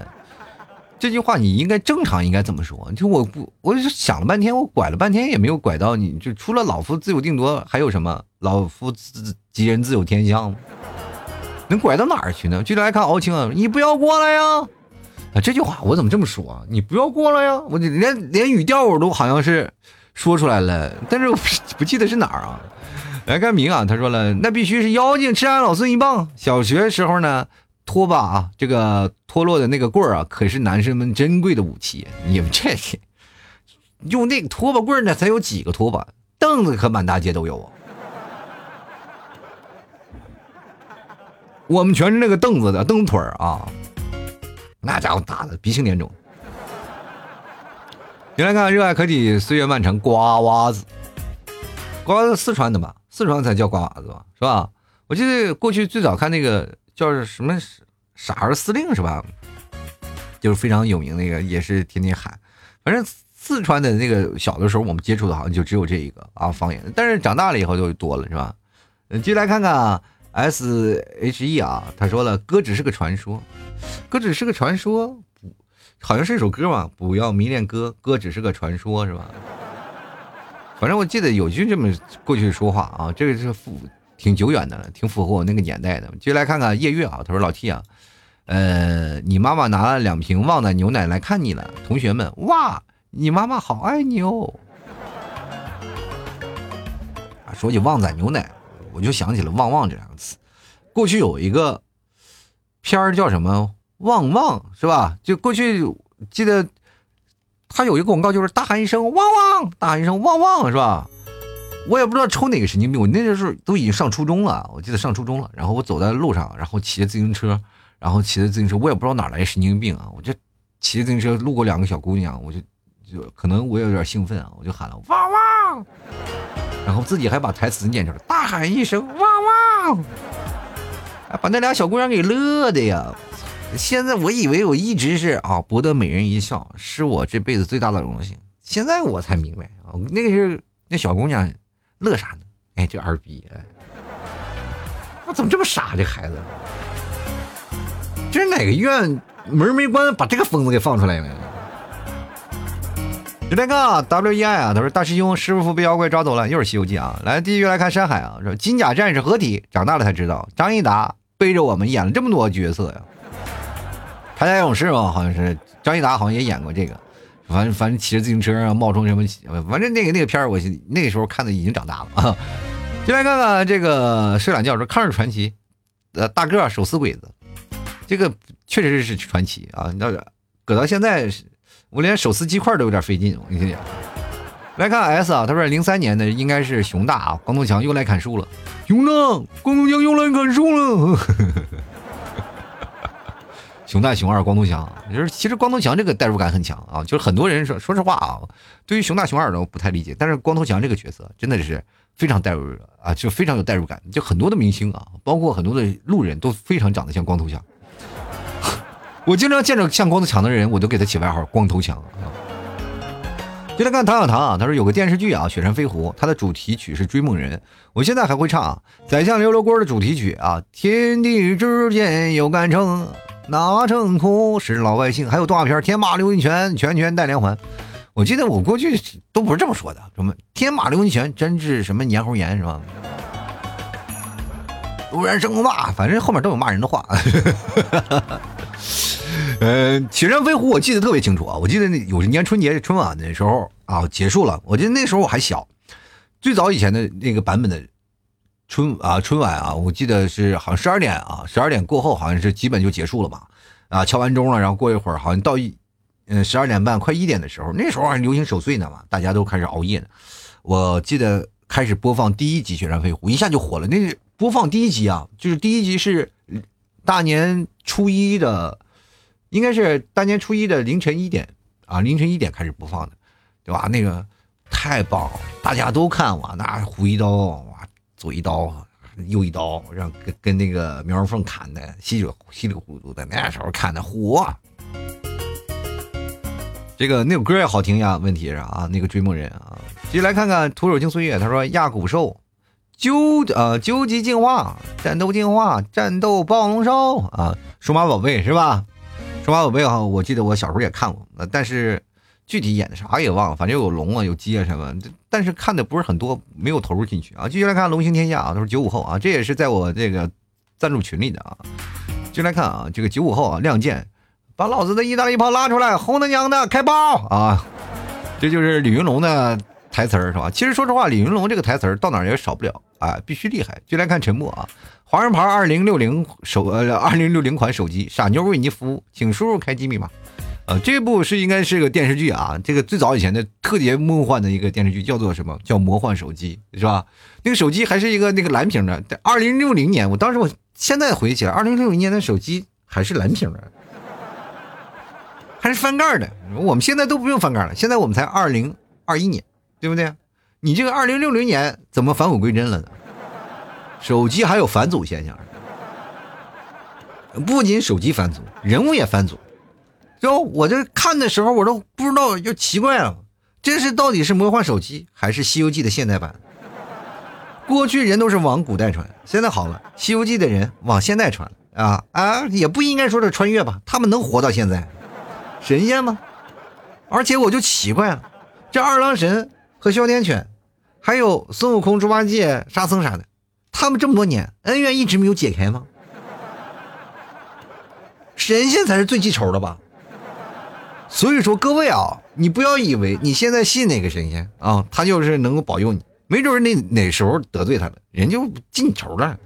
这句话你应该正常应该怎么说？就我不，我就想了半天，我拐了半天也没有拐到你，就除了“老夫自有定夺”还有什么“老夫自吉人自有天相”？能拐到哪儿去呢？继续来看敖青啊，你不要过来呀！啊，这句话我怎么这么说啊？你不要过来呀！我连连语调我都好像是说出来了，但是我不记得是哪儿啊？来看明啊，他说了，那必须是妖精吃俺老孙一棒。小学时候呢，拖把啊，这个脱落的那个棍儿啊，可是男生们珍贵的武器。你们这用那个拖把棍儿呢，才有几个拖把，凳子可满大街都有啊。我们全是那个凳子的凳腿儿啊，那家伙打的鼻青脸肿。你来看，热爱科技岁月漫长，瓜娃子，瓜娃子四川的吧？四川才叫瓜娃子吧？是吧？我记得过去最早看那个叫什么傻儿司令是吧？就是非常有名那个，也是天天喊。反正四川的那个小的时候我们接触的好像就只有这一个啊方言，但是长大了以后就多了是吧？嗯，继续来看看啊。S H E 啊，他说了，歌只是个传说，歌只是个传说，好像是一首歌嘛，不要迷恋歌，歌只是个传说，是吧？反正我记得有句这么过去说话啊，这个是符挺久远的了，挺符合我那个年代的。就来看看夜月啊，他说老 T 啊，呃，你妈妈拿了两瓶旺仔牛奶来看你了，同学们，哇，你妈妈好爱你哦。啊，说起旺仔牛奶。我就想起了“旺旺”这两个词，过去有一个片儿叫什么“旺旺”是吧？就过去记得他有一个广告，就是大喊一声“旺旺”，大喊一声“旺旺”是吧？我也不知道抽哪个神经病。我那时候都已经上初中了，我记得上初中了。然后我走在路上，然后骑着自行车，然后骑着自行车，我也不知道哪来神经病啊！我就骑着自行车路过两个小姑娘，我就就可能我有点兴奋啊，我就喊了旺旺，然后自己还把台词念出来，大喊一声汪汪，把那俩小姑娘给乐的呀。现在我以为我一直是啊博得美人一笑，是我这辈子最大的荣幸。现在我才明白啊，那是那小姑娘乐啥呢？哎，这二逼，哎我怎么这么傻？这孩子，这是哪个院门没关，把这个疯子给放出来了？就那个 W E I 啊，他说大师兄师傅被妖怪抓走了，又是《西游记》啊。来，继续来看山海啊，说金甲战士合体，长大了才知道，张一达背着我们演了这么多角色呀。铠甲勇士嘛，好像是张一达，好像也演过这个。反正反正骑着自行车啊，冒充什么，反正那个那个片儿，我那个时候看的已经长大了啊。进来看看这个睡懒觉说抗日传奇，呃，大个手撕鬼子，这个确实是传奇啊。你知道，搁到现在。我连手撕鸡块都有点费劲，我跟你讲。来看 S 啊，他说零三年的应该是熊大啊，光头强又来砍树了。熊大，光头强又来砍树了。熊大、熊二、光头强，就是其实光头强这个代入感很强啊，就是很多人说，说实话啊，对于熊大、熊二的我不太理解，但是光头强这个角色真的是非常代入啊，就非常有代入感。就很多的明星啊，包括很多的路人都非常长得像光头强。我经常见着像光头强的人，我都给他起外号“光头强”。就来看唐小唐啊，他说有个电视剧啊，《雪山飞狐》，它的主题曲是《追梦人》，我现在还会唱《宰相刘罗锅》的主题曲啊，《天地之间有杆秤，哪秤砣是老百姓》，还有动画片《天马流星拳》，拳拳带连环。我记得我过去都不是这么说的，什么“天马流星拳”真治什么黏猴炎是吧？突然生骂，反正后面都有骂人的话。嗯，雪山飞狐我记得特别清楚啊！我记得那有一年春节春晚的时候啊，结束了。我记得那时候我还小，最早以前的那个版本的春啊春晚啊，我记得是好像十二点啊，十二点过后好像是基本就结束了吧？啊，敲完钟了，然后过一会儿好像到一嗯十二点半快一点的时候，那时候还流行守岁呢嘛，大家都开始熬夜呢。我记得开始播放第一集雪山飞狐，一下就火了。那播放第一集啊，就是第一集是大年初一的。应该是大年初一的凌晨一点啊，凌晨一点开始播放的，对吧？那个太棒了，大家都看哇，那胡一刀哇，左一刀，右一刀，让跟跟那个苗人凤砍的稀里稀里糊涂的，那时候看的火。这个那首歌也好听呀，问题是啊，那个追梦人啊，继续来看看徒手惊岁月，他说亚古兽，究呃究极进化，战斗进化，战斗暴龙兽啊，数码宝贝是吧？数码宝贝哈，我记得我小时候也看过，但是具体演的啥也忘了，反正有龙啊，有鸡啊什么，但是看的不是很多，没有投入进去啊。继续来看《龙行天下》啊，都是九五后啊，这也是在我这个赞助群里的啊。进来看啊，这个九五后啊，亮剑，把老子的意大利炮拉出来，红他娘的开炮啊！这就是李云龙的台词儿是吧？其实说实话，李云龙这个台词儿到哪也少不了啊，必须厉害。就来看沉默啊。华人牌二零六零手呃二零六零款手机，傻妞为你服务，请输入开机密码。呃，这部是应该是个电视剧啊，这个最早以前的特别梦幻的一个电视剧，叫做什么叫魔幻手机是吧？那个手机还是一个那个蓝屏的。二零六零年，我当时我现在回忆起来，二零六零年的手机还是蓝屏的，还是翻盖的。我们现在都不用翻盖了，现在我们才二零二一年，对不对？你这个二零六零年怎么返璞归真了呢？手机还有返祖现象，不仅手机返祖，人物也返祖。就我这看的时候，我都不知道，就奇怪了，这是到底是魔幻手机还是《西游记》的现代版？过去人都是往古代传，现在好了，《西游记》的人往现代传啊啊，也不应该说是穿越吧？他们能活到现在，神仙吗？而且我就奇怪了，这二郎神和哮天犬，还有孙悟空、猪八戒、沙僧啥的。他们这么多年恩怨一直没有解开吗？神仙才是最记仇的吧？所以说各位啊，你不要以为你现在信哪个神仙啊，他就是能够保佑你，没准那哪时候得罪他了，人就记你仇了，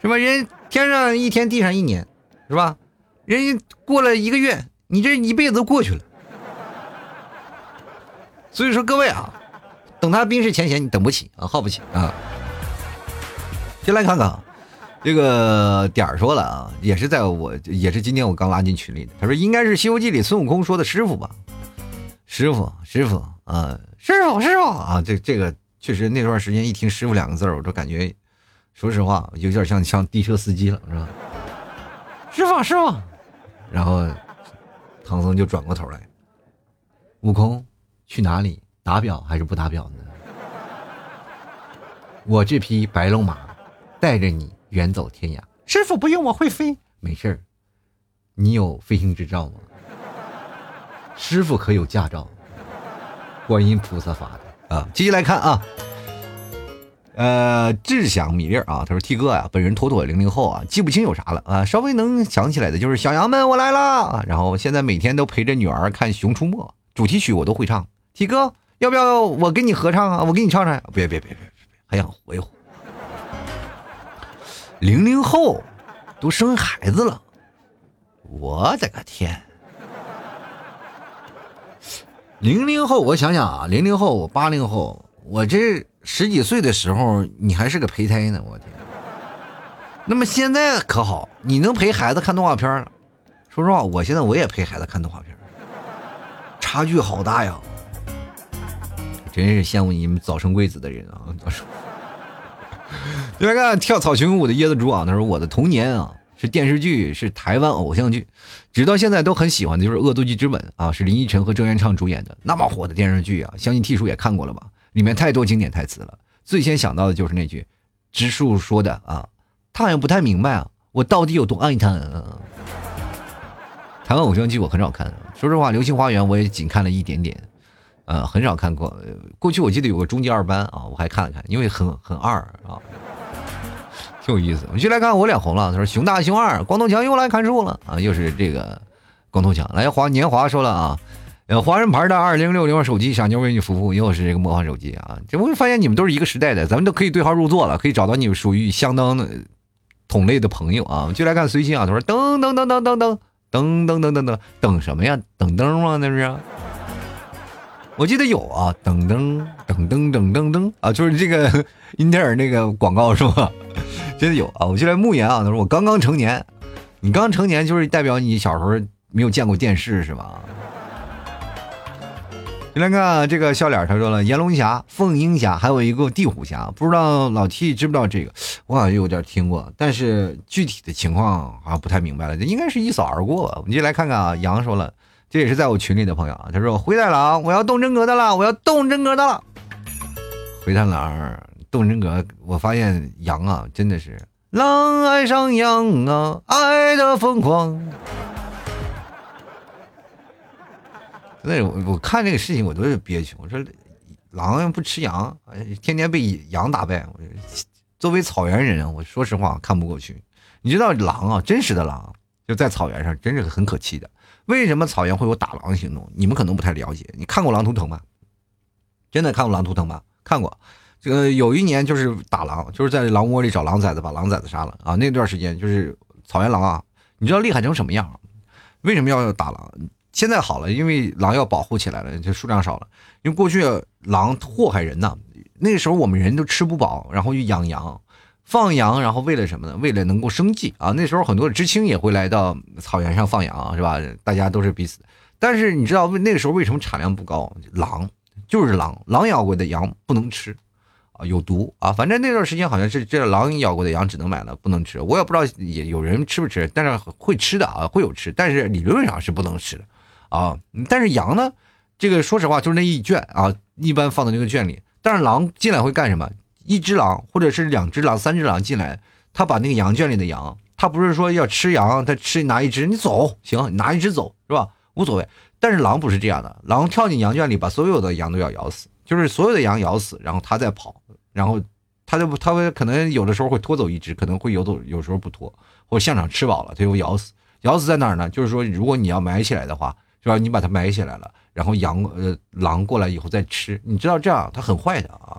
是吧？人天上一天，地上一年，是吧？人家过了一个月，你这一辈子都过去了。所以说各位啊。等他冰释前嫌，你等不起啊，耗不起啊！先来看看，这个点儿说了啊，也是在我，也是今天我刚拉进群里的。他说应该是《西游记》里孙悟空说的师傅吧？师傅，师傅啊，师傅，师傅啊！这这个确实那段时间一听“师傅”两个字我都感觉，说实话有点像像的车司机了，是吧？师傅，师傅。然后唐僧就转过头来，悟空去哪里？打表还是不打表呢？我这匹白龙马带着你。远走天涯，师傅不用我会飞，没事儿。你有飞行执照吗？师傅可有驾照？观音菩萨发的啊！继续来看啊，呃，志祥米粒儿啊，他说：“T 哥啊，本人妥妥零零后啊，记不清有啥了啊，稍微能想起来的就是小羊们我来了，然后现在每天都陪着女儿看《熊出没》，主题曲我都会唱。T 哥要不要我跟你合唱啊？我给你唱唱。别别别别别，还想活一活。”零零后都生孩子了，我的个天！零零后，我想想啊，零零后，我八零后，我这十几岁的时候，你还是个胚胎呢，我天！那么现在可好，你能陪孩子看动画片了。说实话，我现在我也陪孩子看动画片，差距好大呀！真是羡慕你们早生贵子的人啊！来看跳草裙舞的椰子猪啊，他说我的童年啊是电视剧，是台湾偶像剧，直到现在都很喜欢的就是《恶作剧之吻》啊，是林依晨和郑元畅主演的那么火的电视剧啊，相信 T 叔也看过了吧？里面太多经典台词了，最先想到的就是那句植树说的啊，他好像不太明白啊，我到底有多爱他。台湾偶像剧我很少看，说实话，《流星花园》我也仅看了一点点。呃，很少看过。过去我记得有个终极二班啊，我还看了看，因为很很二啊，挺有意思。我们就来看我脸红了，他说熊大熊二，光头强又来看树了啊，又是这个光头强。来华年华说了啊，呃，华人牌的二零六零手机，傻妞为你服务又是这个魔幻手机啊。这我发现你们都是一个时代的，咱们都可以对号入座了，可以找到你们属于相当的同类的朋友啊。就来看随心啊，他说噔噔噔噔噔噔噔噔噔噔噔等什么呀？等灯吗？那是。我记得有啊，噔噔噔噔噔噔噔啊，就是这个 英特尔那个广告是吧？真的有啊！我就来慕言啊，他说我刚刚成年，你刚成年就是代表你小时候没有见过电视是吧？来看这个笑脸，他说了炎龙侠、凤鹰侠，还有一个地虎侠，不知道老 T 知不知道这个？我好像有点听过，但是具体的情况好像不太明白了，应该是一扫而过吧。我们就来看看啊，杨说了。这也是在我群里的朋友啊，他说灰太狼，我要动真格的了，我要动真格的了。灰太狼动真格，我发现羊啊，真的是狼爱上羊啊，爱的疯狂。那我我看这个事情我都是憋屈，我说狼不吃羊，天天被羊打败。作为草原人，我说实话看不过去。你知道狼啊，真实的狼就在草原上，真是很可气的。为什么草原会有打狼行动？你们可能不太了解。你看过《狼图腾》吗？真的看过《狼图腾》吗？看过。这个有一年就是打狼，就是在狼窝里找狼崽子，把狼崽子杀了啊！那段时间就是草原狼啊，你知道厉害成什么样？为什么要打狼？现在好了，因为狼要保护起来了，就数量少了。因为过去狼祸害人呐，那个时候我们人都吃不饱，然后就养羊。放羊，然后为了什么呢？为了能够生计啊！那时候很多的知青也会来到草原上放羊，是吧？大家都是彼此。但是你知道那个时候为什么产量不高？狼就是狼，狼咬过的羊不能吃啊，有毒啊！反正那段时间好像是这狼咬过的羊只能买了，不能吃。我也不知道也有人吃不吃，但是会吃的啊，会有吃，但是理论上是不能吃的啊。但是羊呢，这个说实话就是那一圈啊，一般放在那个圈里。但是狼进来会干什么？一只狼，或者是两只狼、三只狼进来，他把那个羊圈里的羊，他不是说要吃羊，他吃拿一只，你走行，拿一只走是吧？无所谓。但是狼不是这样的，狼跳进羊圈里，把所有的羊都要咬死，就是所有的羊咬死，然后他再跑，然后他就他会可能有的时候会拖走一只，可能会游走，有时候不拖，或现场吃饱了他又咬死。咬死在哪儿呢？就是说，如果你要埋起来的话，是吧？你把它埋起来了，然后羊呃狼过来以后再吃，你知道这样它很坏的啊。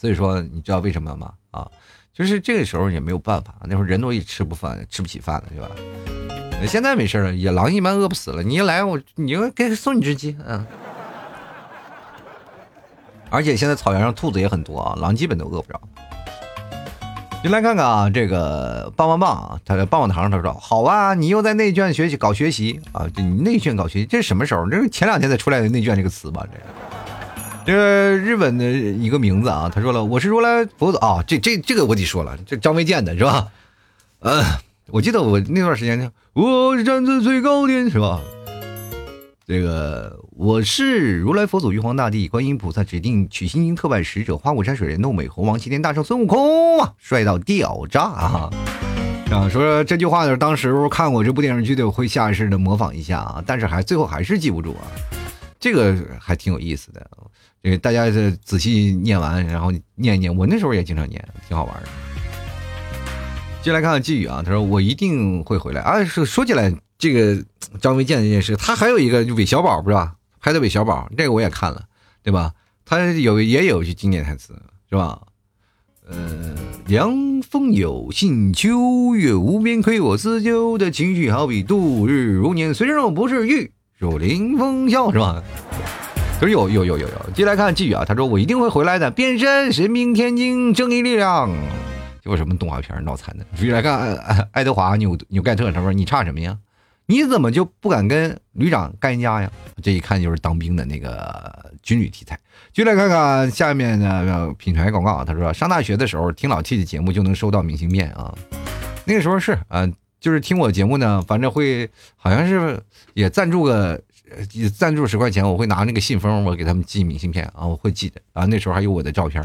所以说，你知道为什么吗？啊，就是这个时候也没有办法，那会儿人都也吃不饭，吃不起饭了，是吧？现在没事了，野狼一般饿不死了。你一来，我你就给送你只鸡，嗯。而且现在草原上兔子也很多啊，狼基本都饿不着。你来看看啊，这个棒棒棒啊，他的棒棒糖，他说好啊，你又在内卷学习搞学习啊，你内卷搞学习，这是什么时候？这是前两天才出来的内卷这个词吧？这个，这日本的一个名字啊，他说了，我是如来佛祖啊，这这这个我得说了，这张卫健的是吧？嗯，我记得我那段时间呢，我站在最高点是吧？这个我是如来佛祖、玉皇大帝、观音菩萨指定取心经特派使者、花果山水帘洞美猴王、齐天大圣孙悟空啊，帅到屌炸啊！啊，说这句话的时候，当时看过这部电视剧的我会下意识的模仿一下啊，但是还最后还是记不住啊。这个还挺有意思的，这个大家仔细念完，然后念一念，我那时候也经常念，挺好玩的。进来看看季宇啊，他说我一定会回来啊。说说起来。这个张卫健这件事，他还有一个韦小宝，不是吧？拍的韦小宝，这个我也看了，对吧？他有也有句经典台词，是吧？呃，凉风有信，秋月无边，亏我思旧的情绪，好比度日如年。虽然我不是玉，如临风笑，是吧？可是有有有有有。接来看季宇啊，他说我一定会回来的，变身神兵天津正义力量。有什么动画片脑残的？继续来看爱德华纽纽盖特，他说你差什么呀？你怎么就不敢跟旅长干一架呀？这一看就是当兵的那个军旅题材。就来看看下面的品牌广告。他说上大学的时候听老 T 的节目就能收到明信片啊。那个时候是啊，就是听我节目呢，反正会好像是也赞助个赞助十块钱，我会拿那个信封，我给他们寄明信片啊，我会寄的啊。那时候还有我的照片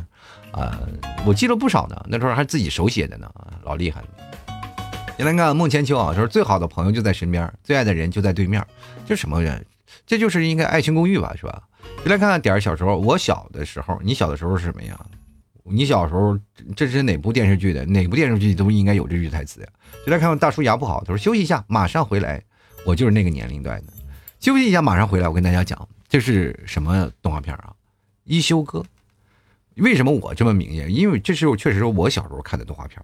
啊，我寄了不少呢。那时候还自己手写的呢老厉害了。你来看孟千秋啊，说最好的朋友就在身边，最爱的人就在对面，这什么人？这就是应该爱情公寓吧，是吧？就来看看点儿小时候，我小的时候，你小的时候是什么呀？你小时候这是哪部电视剧的？哪部电视剧都应该有这句台词呀？就来看看大叔牙不好，他说休息一下，马上回来。我就是那个年龄段的，休息一下，马上回来。我跟大家讲，这是什么动画片啊？一休哥。为什么我这么明显？因为这是我确实是我小时候看的动画片。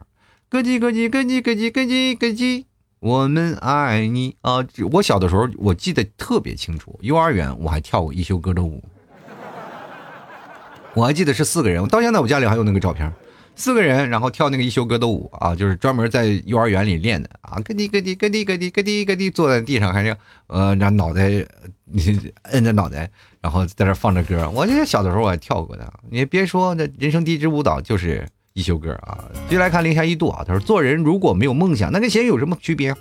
咯叽咯叽咯叽咯叽咯叽咯叽，我们爱你啊！我小的时候我记得特别清楚，幼儿园我还跳过一休哥的舞，我还记得是四个人，到现在我家里还有那个照片，四个人然后跳那个一休哥的舞啊，就是专门在幼儿园里练的啊，咯叽咯叽咯叽咯叽咯叽咯叽，坐在地上还是呃，拿脑袋你摁着脑袋，然后在那放着歌。我记得小的时候我还跳过的，你别说，那人生第一支舞蹈就是。一休哥啊，接来看零下一度啊，他说做人如果没有梦想，那跟咸鱼有什么区别？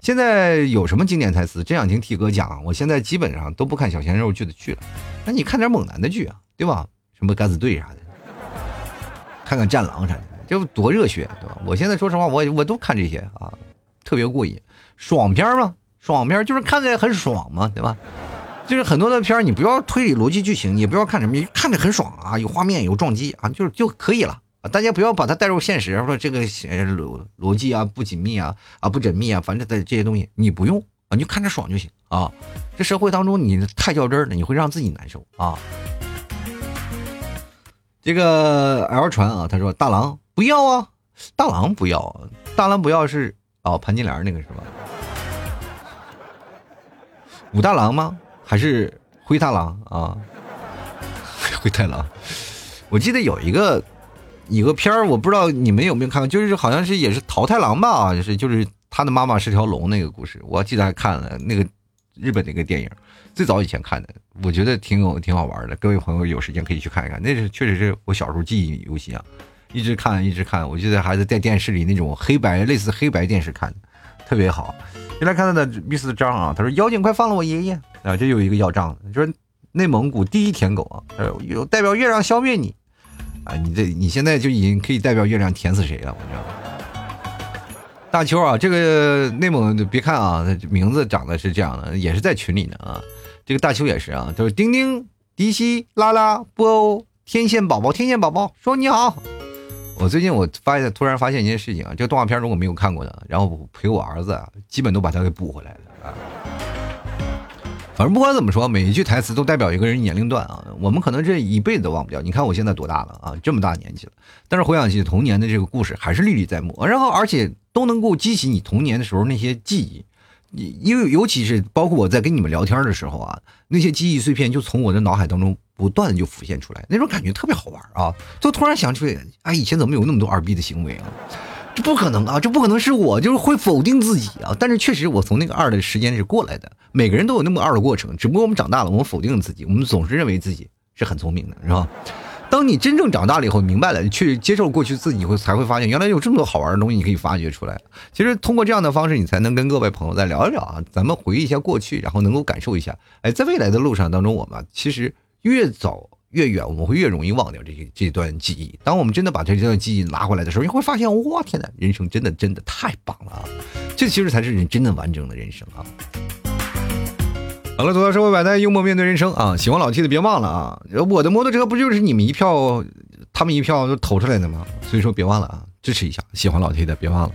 现在有什么经典台词？真想听 T 哥讲。我现在基本上都不看小鲜肉剧的剧了，那你看点猛男的剧啊，对吧？什么敢死队啥的，看看战狼啥的，就多热血，对吧？我现在说实话，我我都看这些啊，特别过瘾，爽片嘛，爽片就是看着很爽嘛，对吧？就是很多的片你不要推理逻辑剧情，也不要看什么，看着很爽啊，有画面有撞击啊，就是就可以了。啊，大家不要把它带入现实，说这个逻逻辑啊不紧密啊啊不缜密啊，反正的这些东西你不用啊，你就看着爽就行啊。这社会当中你太较真了，你会让自己难受啊。这个 L 传啊，他说大郎不要啊，大郎不要，大郎不要是哦潘金莲那个是吧？武大郎吗？还是灰大郎啊？灰太狼，我记得有一个。一个片儿，我不知道你们有没有看过，就是好像是也是桃太郎吧，就是就是他的妈妈是条龙那个故事，我记得还看了那个日本那个电影，最早以前看的，我觉得挺有挺好玩的。各位朋友有时间可以去看一看，那是确实是我小时候记忆犹新啊，一直看一直看，我记得还是在电视里那种黑白类似黑白电视看的，特别好。你来看到的密斯章啊，他说妖精快放了我爷爷啊，这有一个要账的，就是内蒙古第一舔狗啊，有代表月亮消灭你。啊，你这你现在就已经可以代表月亮舔死谁了，我知道。大秋啊，这个内蒙别看啊，名字长得是这样的，也是在群里呢啊。这个大秋也是啊，就是丁丁、迪西、拉拉、波欧、天线宝宝、天线宝宝说你好。我最近我发现突然发现一件事情啊，这个动画片如果没有看过的，然后陪我儿子，基本都把他给补回来了啊。反正不管怎么说，每一句台词都代表一个人年龄段啊。我们可能这一辈子都忘不掉。你看我现在多大了啊？这么大年纪了，但是回想起童年的这个故事，还是历历在目。然后而且都能够激起你童年的时候那些记忆。因为尤其是包括我在跟你们聊天的时候啊，那些记忆碎片就从我的脑海当中不断的就浮现出来，那种感觉特别好玩啊！就突然想起来，啊，以前怎么有那么多二逼的行为啊？不可能啊！这不可能是我，就是会否定自己啊！但是确实，我从那个二的时间是过来的。每个人都有那么二的过程，只不过我们长大了，我们否定了自己，我们总是认为自己是很聪明的，是吧？当你真正长大了以后，明白了，去接受过去自己，会才会发现，原来有这么多好玩的东西，你可以发掘出来。其实通过这样的方式，你才能跟各位朋友再聊一聊啊，咱们回忆一下过去，然后能够感受一下，哎，在未来的路上当中，我们其实越走越远，我们会越容易忘掉这些这段记忆。当我们真的把这段记忆拉回来的时候，你会发现，哇，天哪，人生真的真的太棒了啊！这其实才是人真的完整的人生啊。好了，走到社会百态，幽默面对人生啊！喜欢老 T 的别忘了啊！我的摩托车不就是你们一票，他们一票都投出来的吗？所以说别忘了啊，支持一下！喜欢老 T 的别忘了。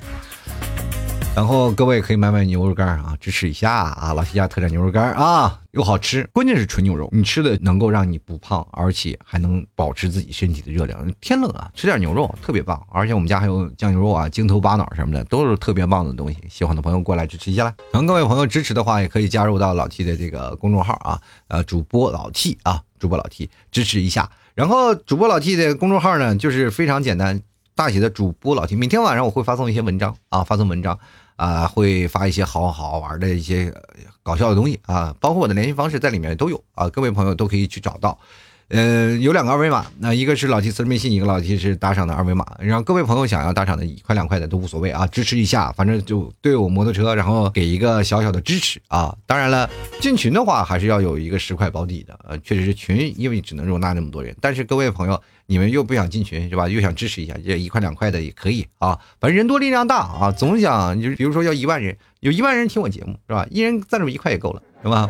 然后各位可以买买牛肉干啊，支持一下啊！老 T 家特产牛肉干啊，又好吃，关键是纯牛肉，你吃的能够让你不胖，而且还能保持自己身体的热量。天冷啊，吃点牛肉特别棒，而且我们家还有酱牛肉啊、精头巴脑什么的，都是特别棒的东西。喜欢的朋友过来支持一下啦！然后各位朋友支持的话，也可以加入到老 T 的这个公众号啊，呃，主播老 T 啊，主播老 T 支持一下。然后主播老 T 的公众号呢，就是非常简单，大写的主播老 T，每天晚上我会发送一些文章啊，发送文章。啊，会发一些好好玩的一些搞笑的东西啊，包括我的联系方式在里面都有啊，各位朋友都可以去找到。嗯，有两个二维码，那一个是老 T 私人微信，一个老 T 是打赏的二维码。然后各位朋友想要打赏的，一块两块的都无所谓啊，支持一下，反正就对我摩托车，然后给一个小小的支持啊。当然了，进群的话还是要有一个十块保底的，呃，确实是群，因为只能容纳那么多人。但是各位朋友，你们又不想进群是吧？又想支持一下，这一块两块的也可以啊。反正人多力量大啊，总想就是比如说要一万人，有一万人听我节目是吧？一人赞助一块也够了，是吧？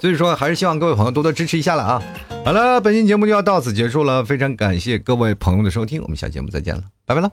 所以说，还是希望各位朋友多多支持一下了啊！好了，本期节目就要到此结束了，非常感谢各位朋友的收听，我们下节目再见了，拜拜了。